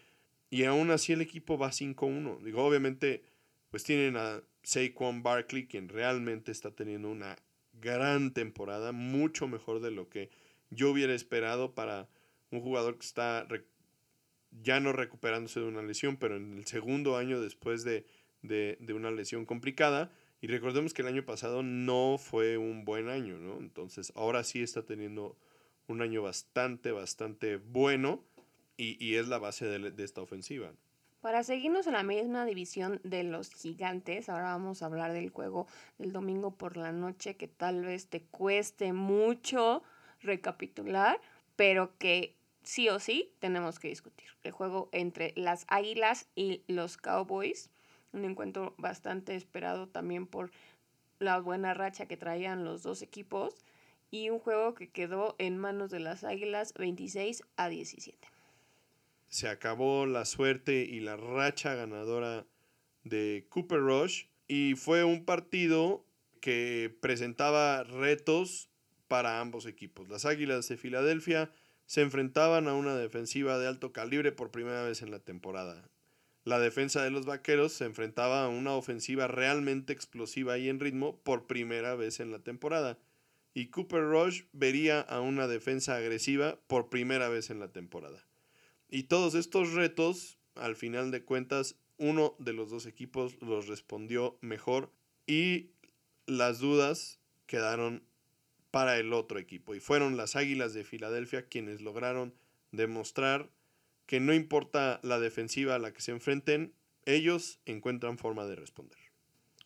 y aún así el equipo va 5-1. Digo, obviamente, pues tienen a Saquon Barkley, quien realmente está teniendo una gran temporada, mucho mejor de lo que yo hubiera esperado para un jugador que está ya no recuperándose de una lesión, pero en el segundo año después de, de, de, una lesión complicada. Y recordemos que el año pasado no fue un buen año, ¿no? Entonces ahora sí está teniendo un año bastante, bastante bueno y, y es la base de, de esta ofensiva. Para seguirnos en la misma división de los gigantes, ahora vamos a hablar del juego del domingo por la noche que tal vez te cueste mucho recapitular, pero que sí o sí tenemos que discutir. El juego entre las Águilas y los Cowboys, un encuentro bastante esperado también por la buena racha que traían los dos equipos y un juego que quedó en manos de las Águilas 26 a 17 se acabó la suerte y la racha ganadora de Cooper Rush y fue un partido que presentaba retos para ambos equipos. Las Águilas de Filadelfia se enfrentaban a una defensiva de alto calibre por primera vez en la temporada. La defensa de los Vaqueros se enfrentaba a una ofensiva realmente explosiva y en ritmo por primera vez en la temporada. Y Cooper Rush vería a una defensa agresiva por primera vez en la temporada. Y todos estos retos, al final de cuentas, uno de los dos equipos los respondió mejor y las dudas quedaron para el otro equipo. Y fueron las Águilas de Filadelfia quienes lograron demostrar que no importa la defensiva a la que se enfrenten, ellos encuentran forma de responder.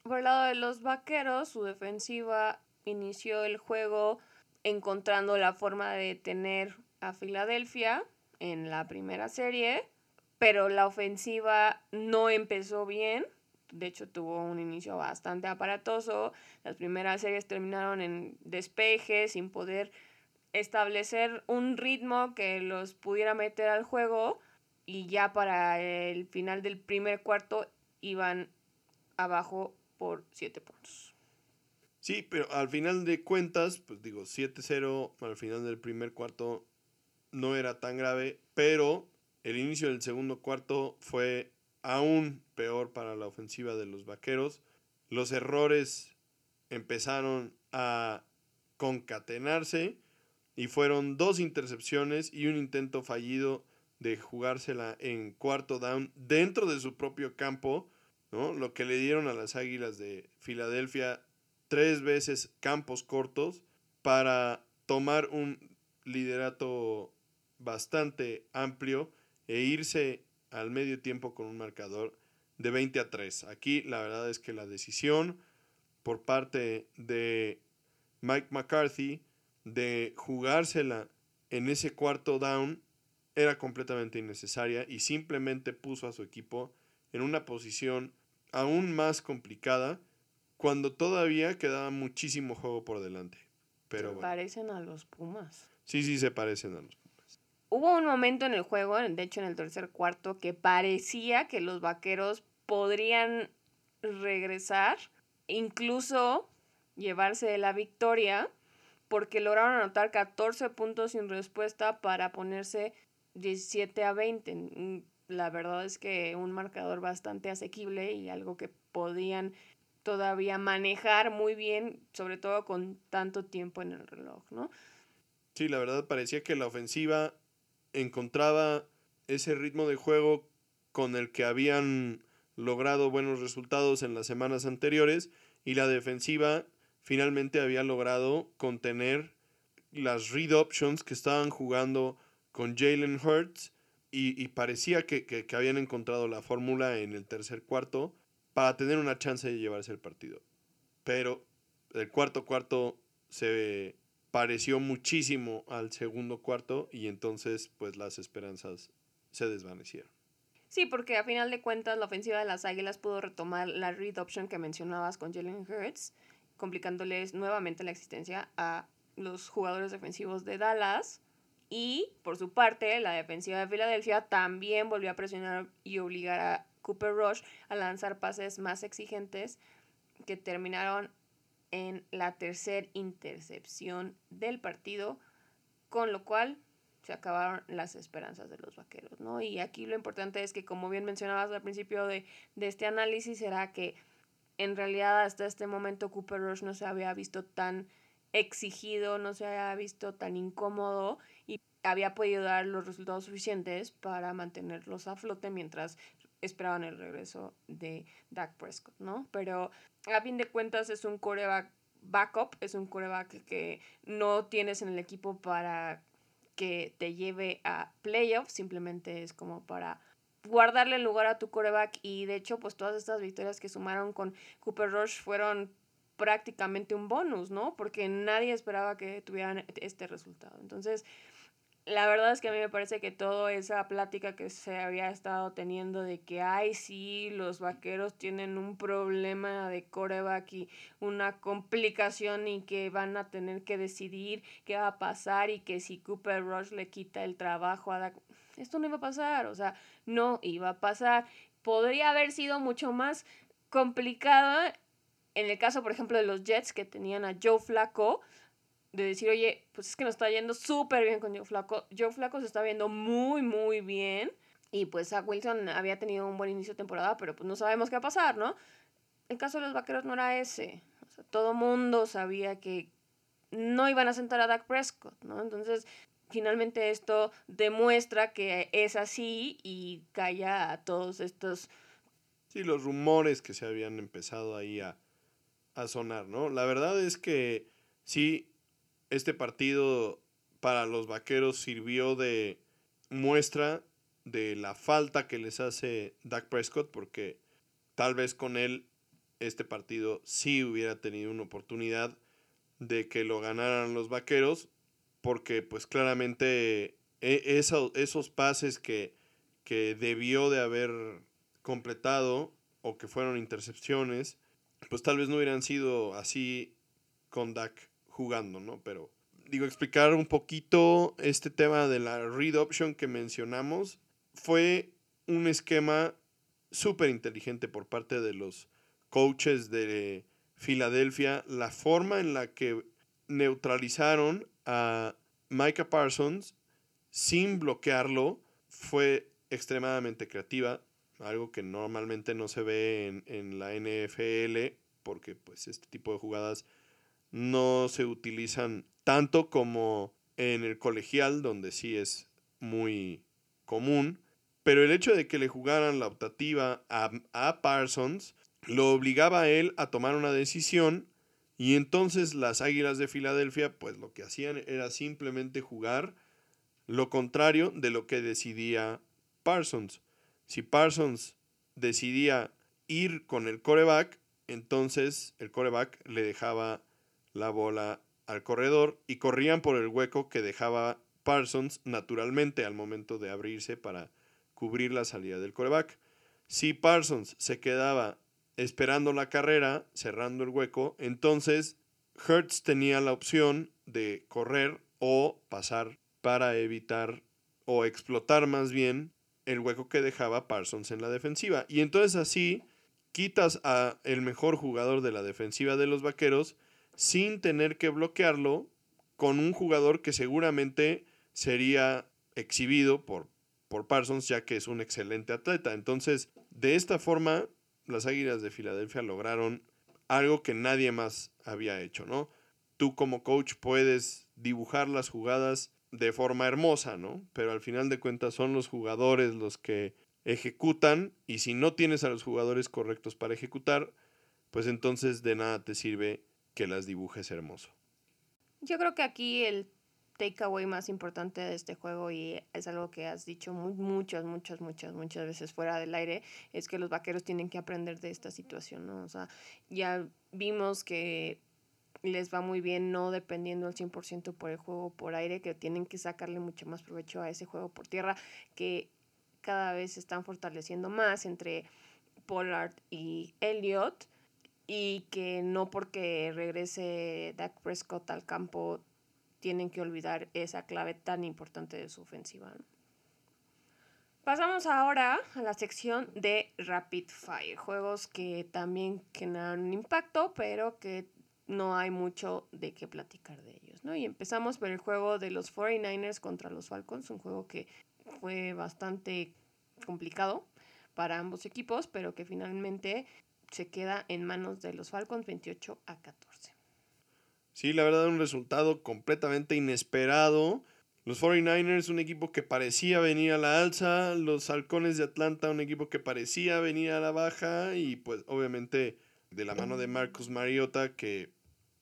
Por el lado de los Vaqueros, su defensiva inició el juego encontrando la forma de detener a Filadelfia en la primera serie, pero la ofensiva no empezó bien. De hecho, tuvo un inicio bastante aparatoso. Las primeras series terminaron en despeje, sin poder establecer un ritmo que los pudiera meter al juego. Y ya para el final del primer cuarto iban abajo por 7 puntos. Sí, pero al final de cuentas, pues digo, 7-0 al final del primer cuarto no era tan grave, pero el inicio del segundo cuarto fue aún peor para la ofensiva de los Vaqueros. Los errores empezaron a concatenarse y fueron dos intercepciones y un intento fallido de jugársela en cuarto down dentro de su propio campo, ¿no? Lo que le dieron a las Águilas de Filadelfia tres veces campos cortos para tomar un liderato bastante amplio e irse al medio tiempo con un marcador de 20 a 3. Aquí la verdad es que la decisión por parte de Mike McCarthy de jugársela en ese cuarto down era completamente innecesaria y simplemente puso a su equipo en una posición aún más complicada cuando todavía quedaba muchísimo juego por delante. Pero se parecen a los Pumas. Sí, sí, se parecen a los Hubo un momento en el juego, de hecho en el tercer cuarto, que parecía que los vaqueros podrían regresar, incluso llevarse la victoria, porque lograron anotar 14 puntos sin respuesta para ponerse 17 a 20. la verdad es que un marcador bastante asequible y algo que podían todavía manejar muy bien, sobre todo con tanto tiempo en el reloj, ¿no? Sí, la verdad parecía que la ofensiva encontraba ese ritmo de juego con el que habían logrado buenos resultados en las semanas anteriores y la defensiva finalmente había logrado contener las read options que estaban jugando con Jalen Hurts y, parecía que, que, habían encontrado la fórmula en el tercer cuarto para tener una chance de llevarse el partido. Pero el cuarto cuarto se pareció muchísimo al segundo cuarto y entonces pues las esperanzas se desvanecieron. Sí, porque a final de cuentas la ofensiva de las Águilas pudo retomar la read option que mencionabas con Jalen Hurts, complicándoles nuevamente la existencia a los jugadores defensivos de Dallas y, por su parte, la defensiva de Filadelfia también volvió a presionar y obligar a Cooper Rush a lanzar pases más exigentes que terminaron en la tercera intercepción del partido, con lo cual se acabaron las esperanzas de los vaqueros, ¿no? Y aquí lo importante es que, como bien mencionabas al principio de, de este análisis, era que en realidad hasta este momento Cooper Rush no se había visto tan exigido, no se había visto tan incómodo y había podido dar los resultados suficientes para mantenerlos a flote mientras esperaban el regreso de Dak Prescott, ¿no? Pero a fin de cuentas es un coreback backup, es un coreback que no tienes en el equipo para que te lleve a playoffs, simplemente es como para guardarle lugar a tu coreback y de hecho pues todas estas victorias que sumaron con Cooper Rush fueron prácticamente un bonus, ¿no? Porque nadie esperaba que tuvieran este resultado. Entonces, la verdad es que a mí me parece que toda esa plática que se había estado teniendo de que, ay, sí, los vaqueros tienen un problema de coreback y una complicación y que van a tener que decidir qué va a pasar y que si Cooper Rush le quita el trabajo a Dak, esto no iba a pasar, o sea, no iba a pasar. Podría haber sido mucho más complicada en el caso, por ejemplo, de los Jets que tenían a Joe Flacco, de decir, oye, pues es que nos está yendo súper bien con Joe Flaco. Joe Flaco se está viendo muy, muy bien. Y pues a Wilson había tenido un buen inicio de temporada, pero pues no sabemos qué va a pasar, ¿no? El caso de los vaqueros no era ese. O sea, todo mundo sabía que no iban a sentar a Dak Prescott, ¿no? Entonces, finalmente esto demuestra que es así y calla a todos estos... Sí, los rumores que se habían empezado ahí a, a sonar, ¿no? La verdad es que sí, este partido para los vaqueros sirvió de muestra de la falta que les hace Dak Prescott, porque tal vez con él este partido sí hubiera tenido una oportunidad de que lo ganaran los vaqueros, porque pues claramente e, esos pases que, que debió de haber completado o que fueron intercepciones, pues tal vez no hubieran sido así con Dak jugando, ¿no? Pero digo, explicar un poquito este tema de la read option que mencionamos fue un esquema súper inteligente por parte de los coaches de Filadelfia, la forma en la que neutralizaron a Micah Parsons sin bloquearlo fue extremadamente creativa, algo que normalmente no se ve en, en la NFL, porque pues este tipo de jugadas no se utilizan tanto como en el colegial, donde sí es muy común. Pero el hecho de que le jugaran la optativa a, a Parsons lo obligaba a él a tomar una decisión y entonces las Águilas de Filadelfia pues lo que hacían era simplemente jugar lo contrario de lo que decidía Parsons. Si Parsons decidía ir con el coreback, entonces el coreback le dejaba la bola al corredor y corrían por el hueco que dejaba Parsons naturalmente al momento de abrirse para cubrir la salida del coreback. Si Parsons se quedaba esperando la carrera, cerrando el hueco, entonces Hertz tenía la opción de correr o pasar para evitar o explotar más bien el hueco que dejaba Parsons en la defensiva. Y entonces así quitas a el mejor jugador de la defensiva de los Vaqueros sin tener que bloquearlo con un jugador que seguramente sería exhibido por, por Parsons, ya que es un excelente atleta. Entonces, de esta forma, las Águilas de Filadelfia lograron algo que nadie más había hecho, ¿no? Tú como coach puedes dibujar las jugadas de forma hermosa, ¿no? Pero al final de cuentas son los jugadores los que ejecutan y si no tienes a los jugadores correctos para ejecutar, pues entonces de nada te sirve que las dibujes hermoso. Yo creo que aquí el takeaway más importante de este juego y es algo que has dicho muchas, muchas, muchas, muchas veces fuera del aire, es que los vaqueros tienen que aprender de esta situación, ¿no? O sea, ya vimos que les va muy bien no dependiendo al 100% por el juego por aire, que tienen que sacarle mucho más provecho a ese juego por tierra, que cada vez se están fortaleciendo más entre Pollard y Elliott y que no porque regrese Dak Prescott al campo tienen que olvidar esa clave tan importante de su ofensiva. Pasamos ahora a la sección de Rapid Fire, juegos que también generan un impacto, pero que no hay mucho de qué platicar de ellos, ¿no? Y empezamos por el juego de los 49ers contra los Falcons, un juego que fue bastante complicado para ambos equipos, pero que finalmente se queda en manos de los Falcons 28 a 14. Sí, la verdad, un resultado completamente inesperado. Los 49ers, un equipo que parecía venir a la alza, los Halcones de Atlanta, un equipo que parecía venir a la baja y pues obviamente de la mano de Marcus Mariota, que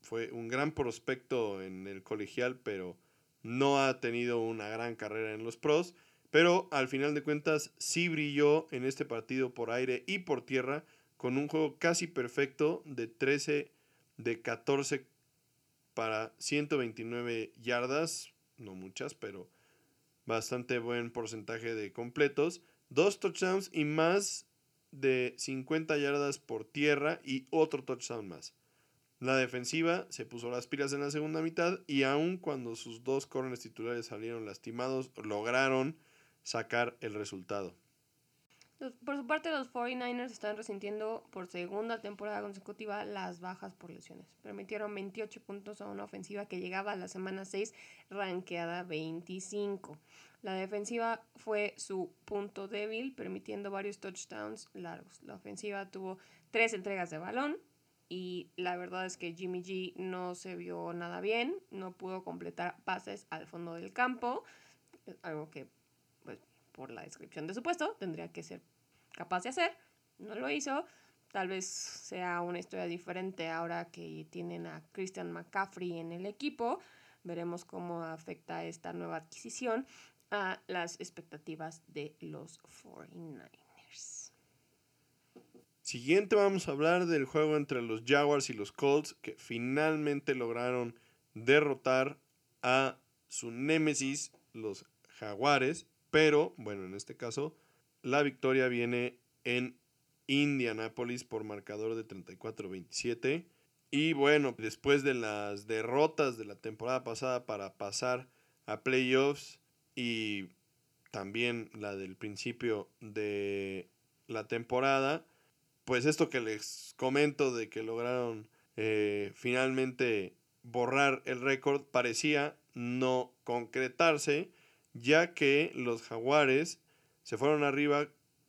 fue un gran prospecto en el colegial, pero no ha tenido una gran carrera en los pros, pero al final de cuentas sí brilló en este partido por aire y por tierra con un juego casi perfecto de 13 de 14 para 129 yardas, no muchas, pero bastante buen porcentaje de completos, dos touchdowns y más de 50 yardas por tierra y otro touchdown más. La defensiva se puso las pilas en la segunda mitad y aun cuando sus dos corners titulares salieron lastimados, lograron sacar el resultado. Por su parte, los 49ers están resintiendo por segunda temporada consecutiva las bajas por lesiones. Permitieron 28 puntos a una ofensiva que llegaba a la semana 6 ranqueada 25. La defensiva fue su punto débil, permitiendo varios touchdowns largos. La ofensiva tuvo tres entregas de balón y la verdad es que Jimmy G no se vio nada bien, no pudo completar pases al fondo del campo, algo que pues, por la descripción de su puesto tendría que ser capaz de hacer, no lo hizo. Tal vez sea una historia diferente ahora que tienen a Christian McCaffrey en el equipo. Veremos cómo afecta esta nueva adquisición a las expectativas de los 49ers. Siguiente vamos a hablar del juego entre los Jaguars y los Colts que finalmente lograron derrotar a su némesis, los Jaguares, pero bueno, en este caso la victoria viene en Indianapolis por marcador de 34-27. Y bueno, después de las derrotas de la temporada pasada para pasar a playoffs y también la del principio de la temporada, pues esto que les comento de que lograron eh, finalmente borrar el récord parecía no concretarse, ya que los jaguares se fueron arriba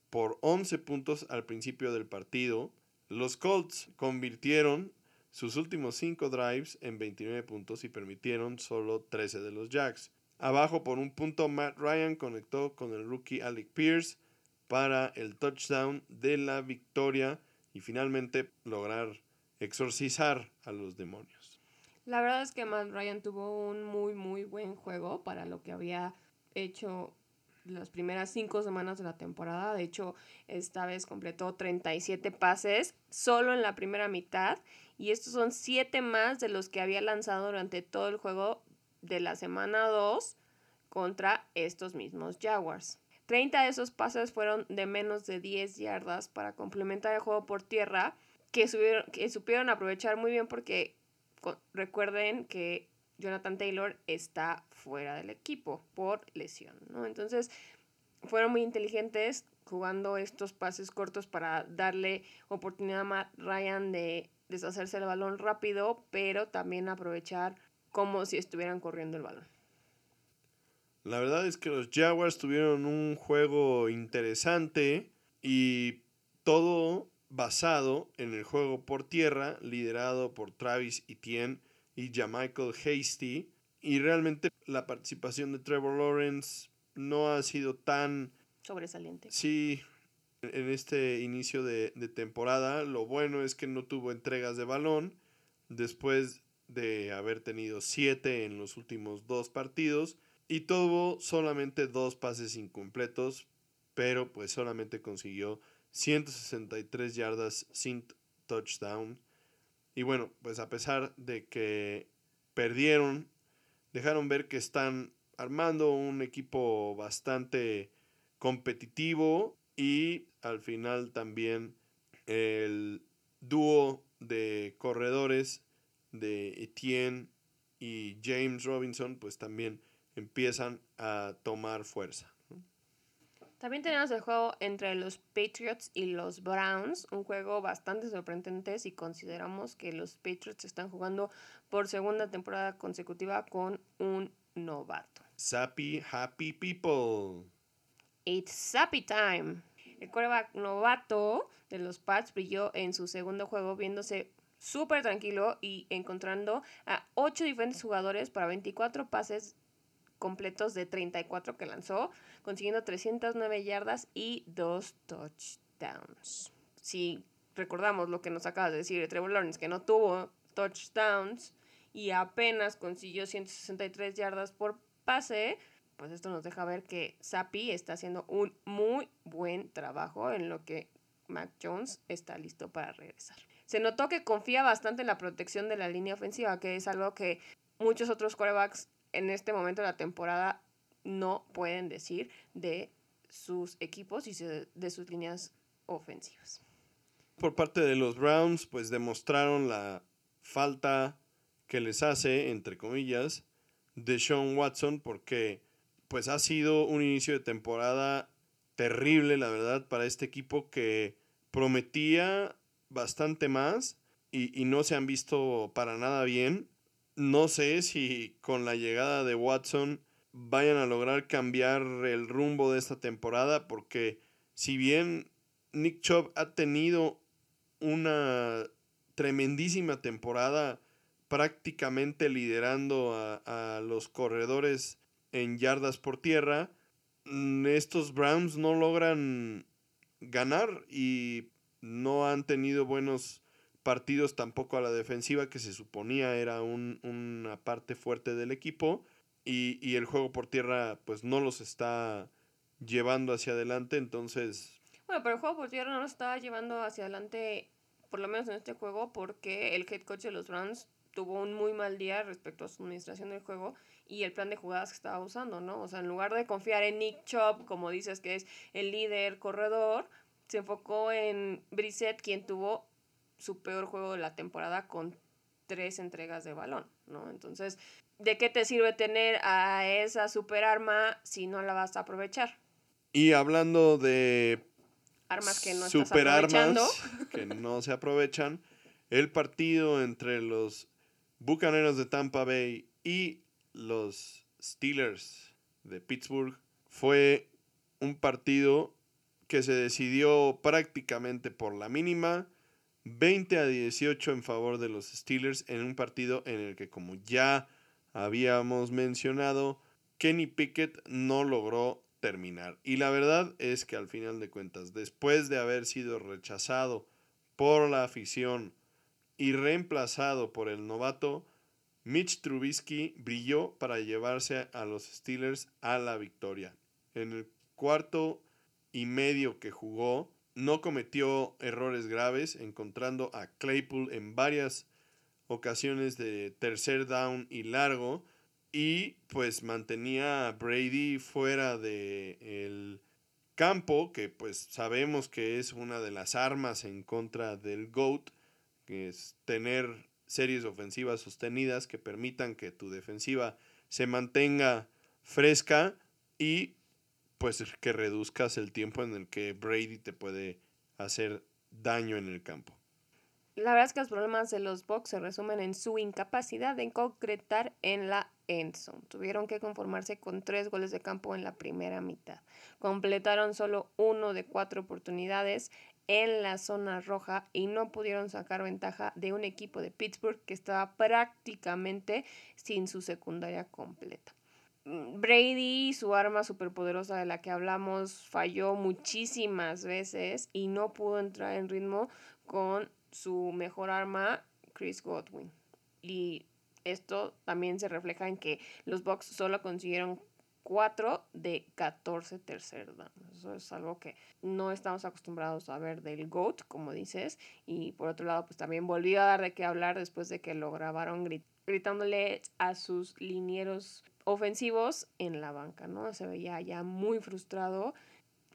por 11 puntos al principio del partido. Los Colts convirtieron sus últimos 5 drives en 29 puntos y permitieron solo 13 de los Jacks. Abajo por un punto, Matt Ryan conectó con el rookie Alec Pierce para el touchdown de la victoria y finalmente lograr exorcizar a los demonios. La verdad es que Matt Ryan tuvo un muy muy buen juego para lo que había hecho las primeras cinco semanas de la temporada. De hecho, esta vez completó 37 pases solo en la primera mitad. Y estos son siete más de los que había lanzado durante todo el juego de la semana 2 contra estos mismos Jaguars. 30 de esos pases fueron de menos de 10 yardas para complementar el juego por tierra que, que supieron aprovechar muy bien porque recuerden que Jonathan Taylor está fuera del equipo por lesión, ¿no? Entonces, fueron muy inteligentes jugando estos pases cortos para darle oportunidad a Ryan de deshacerse el balón rápido, pero también aprovechar como si estuvieran corriendo el balón. La verdad es que los Jaguars tuvieron un juego interesante y todo basado en el juego por tierra, liderado por Travis Etienne y Jamichael Hasty. Y realmente la participación de Trevor Lawrence no ha sido tan... Sobresaliente. Sí, en este inicio de, de temporada. Lo bueno es que no tuvo entregas de balón después de haber tenido siete en los últimos dos partidos y tuvo solamente dos pases incompletos, pero pues solamente consiguió 163 yardas sin touchdown. Y bueno, pues a pesar de que perdieron, dejaron ver que están armando un equipo bastante competitivo y al final también el dúo de corredores de Etienne y James Robinson pues también empiezan a tomar fuerza. También tenemos el juego entre los Patriots y los Browns, un juego bastante sorprendente si consideramos que los Patriots están jugando por segunda temporada consecutiva con un novato. Sappy Happy People. It's Sappy Time. El quarterback novato de los Pats brilló en su segundo juego viéndose súper tranquilo y encontrando a ocho diferentes jugadores para 24 pases completos de 34 que lanzó, consiguiendo 309 yardas y dos touchdowns. Si recordamos lo que nos acaba de decir de Trevor Lawrence, que no tuvo touchdowns y apenas consiguió 163 yardas por pase, pues esto nos deja ver que Sapi está haciendo un muy buen trabajo en lo que Mac Jones está listo para regresar. Se notó que confía bastante en la protección de la línea ofensiva, que es algo que muchos otros quarterbacks en este momento de la temporada no pueden decir de sus equipos y de sus líneas ofensivas. Por parte de los Browns, pues demostraron la falta que les hace, entre comillas, de Sean Watson, porque pues ha sido un inicio de temporada terrible, la verdad, para este equipo que prometía bastante más y, y no se han visto para nada bien. No sé si con la llegada de Watson vayan a lograr cambiar el rumbo de esta temporada porque si bien Nick Chubb ha tenido una tremendísima temporada prácticamente liderando a, a, los corredores en yardas por tierra, mm, estos Browns no logran ganar y no han tenido buenos partidos tampoco a la defensiva, que se suponía era un, una parte fuerte del equipo. Y, y, el juego por tierra, pues no los está llevando hacia adelante. Entonces. Bueno, pero el juego por tierra no los está llevando hacia adelante, por lo menos en este juego, porque el head coach de los Browns tuvo un muy mal día respecto a su administración del juego y el plan de jugadas que estaba usando, ¿no? O sea, en lugar de confiar en Nick Chubb, como dices que es el líder corredor, se enfocó en Brissett, quien tuvo su peor juego de la temporada con tres entregas de balón, ¿no? Entonces, ¿de qué te sirve tener a esa super arma si no la vas a aprovechar? Y hablando de armas que no super armas que no se aprovechan, el partido entre los Bucaneros de Tampa Bay y los Steelers de Pittsburgh fue un partido que se decidió prácticamente por la mínima 20 a 18 en favor de los Steelers en un partido en el que, como ya habíamos mencionado, Kenny Pickett no logró terminar. Y la verdad es que al final de cuentas, después de haber sido rechazado por la afición y reemplazado por el novato, Mitch Trubisky brilló para llevarse a los Steelers a la victoria. En el cuarto y medio que jugó, no cometió errores graves, encontrando a Claypool en varias ocasiones de tercer down y largo y pues mantenía a Brady fuera del el campo, que pues sabemos que es una de las armas en contra del GOAT, que es tener series ofensivas sostenidas que permitan que tu defensiva se mantenga fresca y pues que reduzcas el tiempo en el que Brady te puede hacer daño en el campo. La verdad es que los problemas de los Bucks se resumen en su incapacidad de concretar en la endzone. Tuvieron que conformarse con tres goles de campo en la primera mitad. Completaron solo uno de cuatro oportunidades en la zona roja y no pudieron sacar ventaja de un equipo de Pittsburgh que estaba prácticamente sin su secundaria completa. Mm, Brady, su arma superpoderosa de la que hablamos, falló muchísimas veces y no pudo entrar en ritmo con su mejor arma, Chris Godwin. Y esto también se refleja en que los Bucks solo consiguieron 4 de 14 tercer Eso es algo que no estamos acostumbrados a ver del GOAT, como dices. Y por otro lado, pues también volvió a dar de qué hablar después de que lo grabaron gritándole a sus linieros ofensivos en la banca, ¿no? Se veía ya muy frustrado.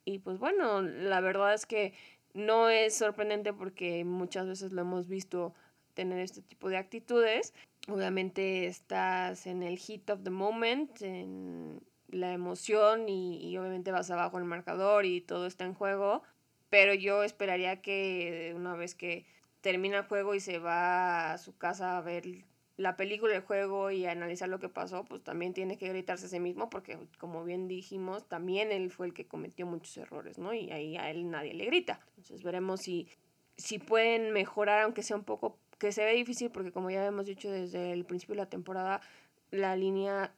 Y pues bueno, la verdad es que no es sorprendente porque muchas veces lo hemos visto tener este tipo de actitudes. Obviamente estás en el hit of the moment, en la emoción y, obviamente vas abajo en el marcador y todo está en juego. Pero yo esperaría que una vez que termina el juego y se va a su casa a ver la película, el juego y analizar lo que pasó, pues también tiene que gritarse a sí mismo porque, como bien dijimos, también él fue el que cometió muchos errores, ¿no? Y ahí a él nadie le grita. Entonces veremos si, si pueden mejorar, aunque sea un poco, que se ve difícil porque, como ya hemos dicho desde el principio de la temporada, la línea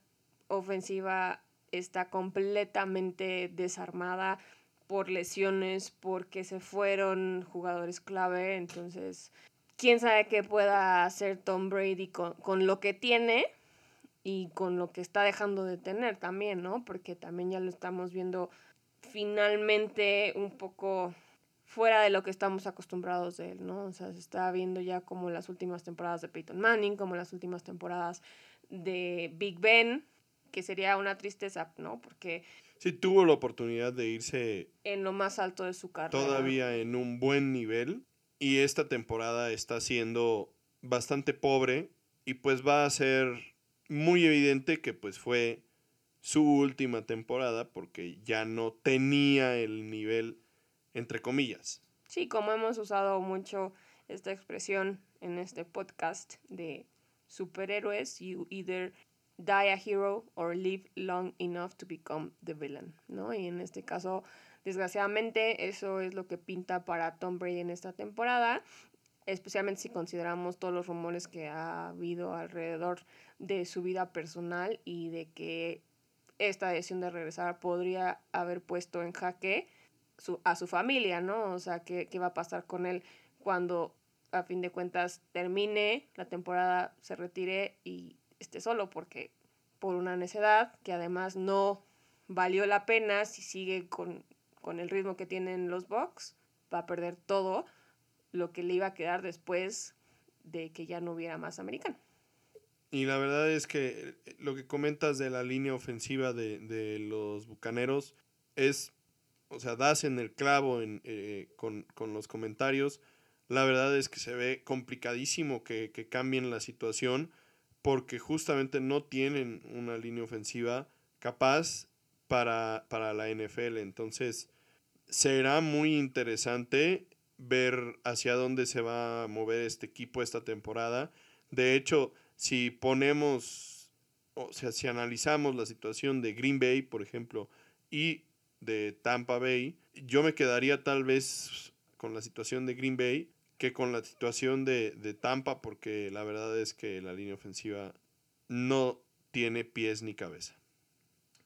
ofensiva está completamente desarmada por lesiones, porque se fueron jugadores clave, entonces quién sabe qué pueda hacer Tom Brady con, lo que tiene y con lo que está dejando de tener también, ¿no? Porque también ya lo estamos viendo finalmente un poco fuera de lo que estamos acostumbrados de él, ¿no? O sea, se está viendo ya como las últimas temporadas de Peyton Manning, como las últimas temporadas de Big Ben, que sería una tristeza, ¿no? Porque... Sí, tuvo la oportunidad de irse... En lo más alto de su carrera. Todavía en un buen nivel y esta temporada está siendo bastante pobre y pues va a ser muy evidente que pues fue su última temporada porque ya no tenía el nivel entre comillas. Sí, como hemos usado mucho esta expresión en este podcast de superhéroes, you either die a hero or live long enough to become the villain, ¿no? Y en este caso Desgraciadamente, eso es lo que pinta para Tom Brady en esta temporada, especialmente si consideramos todos los rumores que ha habido alrededor de su vida personal y de que esta decisión de regresar podría haber puesto en jaque su, a su familia, ¿no? O sea, ¿qué, ¿qué va a pasar con él cuando a fin de cuentas termine la temporada, se retire y esté solo? Porque por una necedad que además no valió la pena si sigue con con el ritmo que tienen los Bucks, va a perder todo lo que le iba a quedar después de que ya no hubiera más americano. Y la verdad es que eh, lo que comentas de la línea ofensiva de, los Bucaneros es, o sea, das en el clavo eh, con, los comentarios. La verdad es que se ve complicadísimo que, que cambien la situación porque justamente no tienen una línea ofensiva capaz para, para la NFL. Entonces, será muy interesante ver hacia dónde se va a mover este equipo esta temporada. De hecho, si ponemos, o sea, si analizamos la situación de Green Bay, por ejemplo, y de Tampa Bay, yo me quedaría tal vez con la situación de Green Bay que con la situación de, de Tampa, porque la verdad es que la línea ofensiva no tiene pies ni cabeza.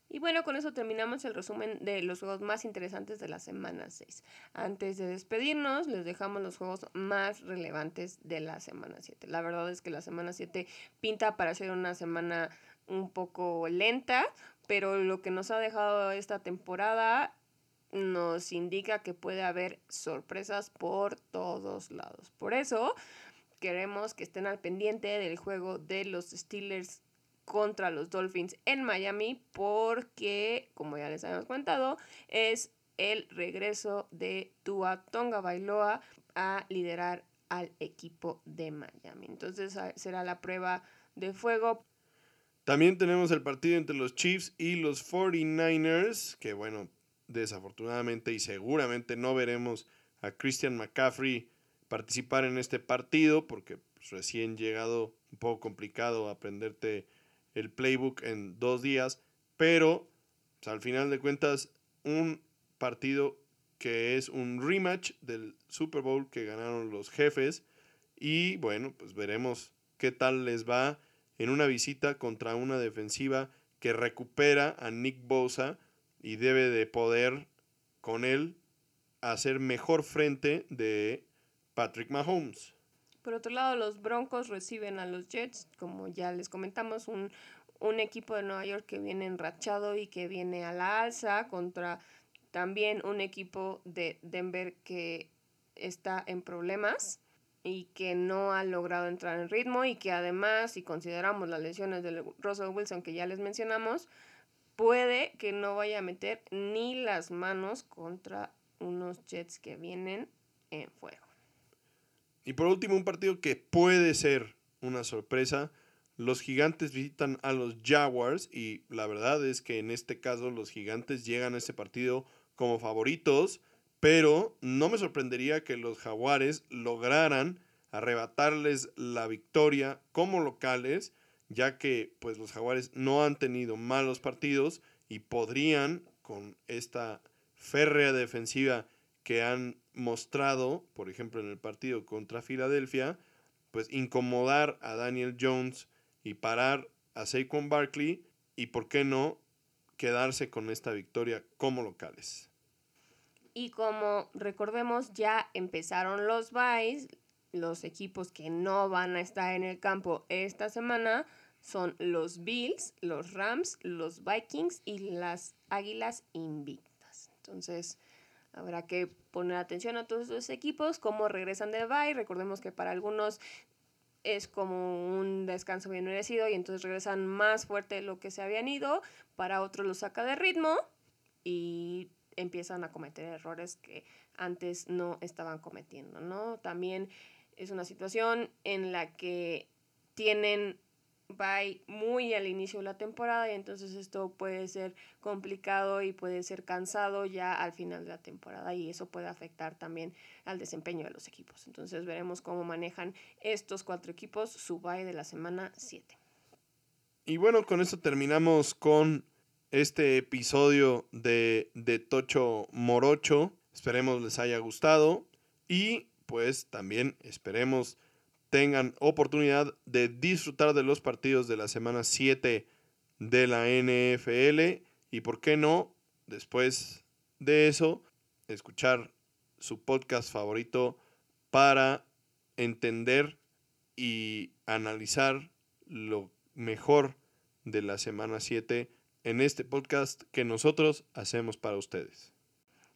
Y bueno, con eso terminamos el resumen de los juegos más interesantes de la semana 6. Antes de despedirnos, les dejamos los juegos más relevantes de la semana 7. La verdad es que la semana 7 pinta para ser una semana un poco lenta, pero lo que nos ha dejado esta temporada nos indica que puede haber sorpresas por todos lados. Por eso queremos que estén al pendiente del juego de los Steelers contra los Dolphins en Miami porque, como ya les habíamos contado, es el regreso de Tua Tonga Bailoa a liderar al equipo de Miami. Entonces será la prueba de fuego. También tenemos el partido entre los Chiefs y los 49ers, que bueno, desafortunadamente y seguramente no veremos a Christian McCaffrey participar en este partido porque pues, recién llegado, un poco complicado aprenderte el playbook en dos días, pero pues, al final de cuentas un partido que es un rematch del Super Bowl que ganaron los jefes y bueno, pues veremos qué tal les va en una visita contra una defensiva que recupera a Nick Bosa y debe de poder con él hacer mejor frente de Patrick Mahomes. Por otro lado, los Broncos reciben a los Jets, como ya les comentamos, un, un equipo de Nueva York que viene enrachado y que viene a la alza contra también un equipo de Denver que está en problemas y que no ha logrado entrar en ritmo y que además, si consideramos las lesiones de Russell Wilson que ya les mencionamos, puede que no vaya a meter ni las manos contra unos Jets que vienen en fuego. Y por último, un partido que puede ser una sorpresa. Los gigantes visitan a los Jaguars y la verdad es que en este caso los gigantes llegan a este partido como favoritos pero no me sorprendería que los jaguares lograran arrebatarles la victoria como locales, ya que pues los jaguares no han tenido malos partidos y podrían con esta férrea defensiva que han mostrado, por ejemplo en el partido contra Filadelfia, pues incomodar a Daniel Jones y parar a Saquon Barkley y por qué no quedarse con esta victoria como locales. Y como recordemos, ya empezaron los byes, los equipos que no van a estar en el campo esta semana son los Bills, los Rams, los Vikings y las Águilas Invictas. Entonces, habrá que poner atención a todos estos equipos, cómo regresan del bye. Recordemos que para algunos es como un descanso bien merecido y entonces regresan más fuerte de lo que se habían ido. Para otros los saca de ritmo y empiezan a cometer errores que antes no estaban cometiendo, ¿no? También es una situación en la que tienen bye muy al inicio de la temporada y entonces esto puede ser complicado y puede ser cansado ya al final de la temporada y eso puede afectar también al desempeño de los equipos. Entonces veremos cómo manejan estos cuatro equipos su bye de la semana 7. Y bueno, con esto terminamos con este episodio de, de Tocho Morocho. Esperemos les haya gustado y pues también esperemos tengan oportunidad de disfrutar de los partidos de la semana 7 de la NFL y por qué no, después de eso, escuchar su podcast favorito para entender y analizar lo mejor de la semana 7 en este podcast que nosotros hacemos para ustedes.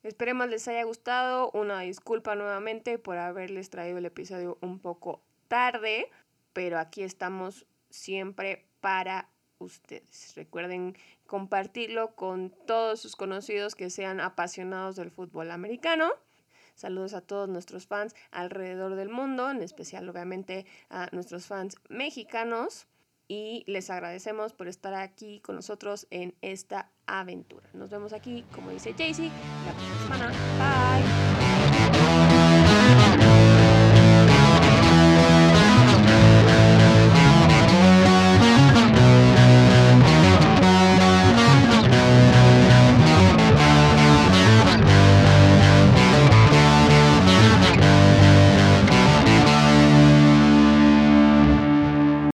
Esperemos les haya gustado. Una disculpa nuevamente por haberles traído el episodio un poco tarde, pero aquí estamos siempre para ustedes. Recuerden compartirlo con todos sus conocidos que sean apasionados del fútbol americano. Saludos a todos nuestros fans alrededor del mundo, en especial obviamente a nuestros fans mexicanos y les agradecemos por estar aquí con nosotros en esta aventura. Nos vemos aquí, como dice Jaycee, la próxima semana. Bye.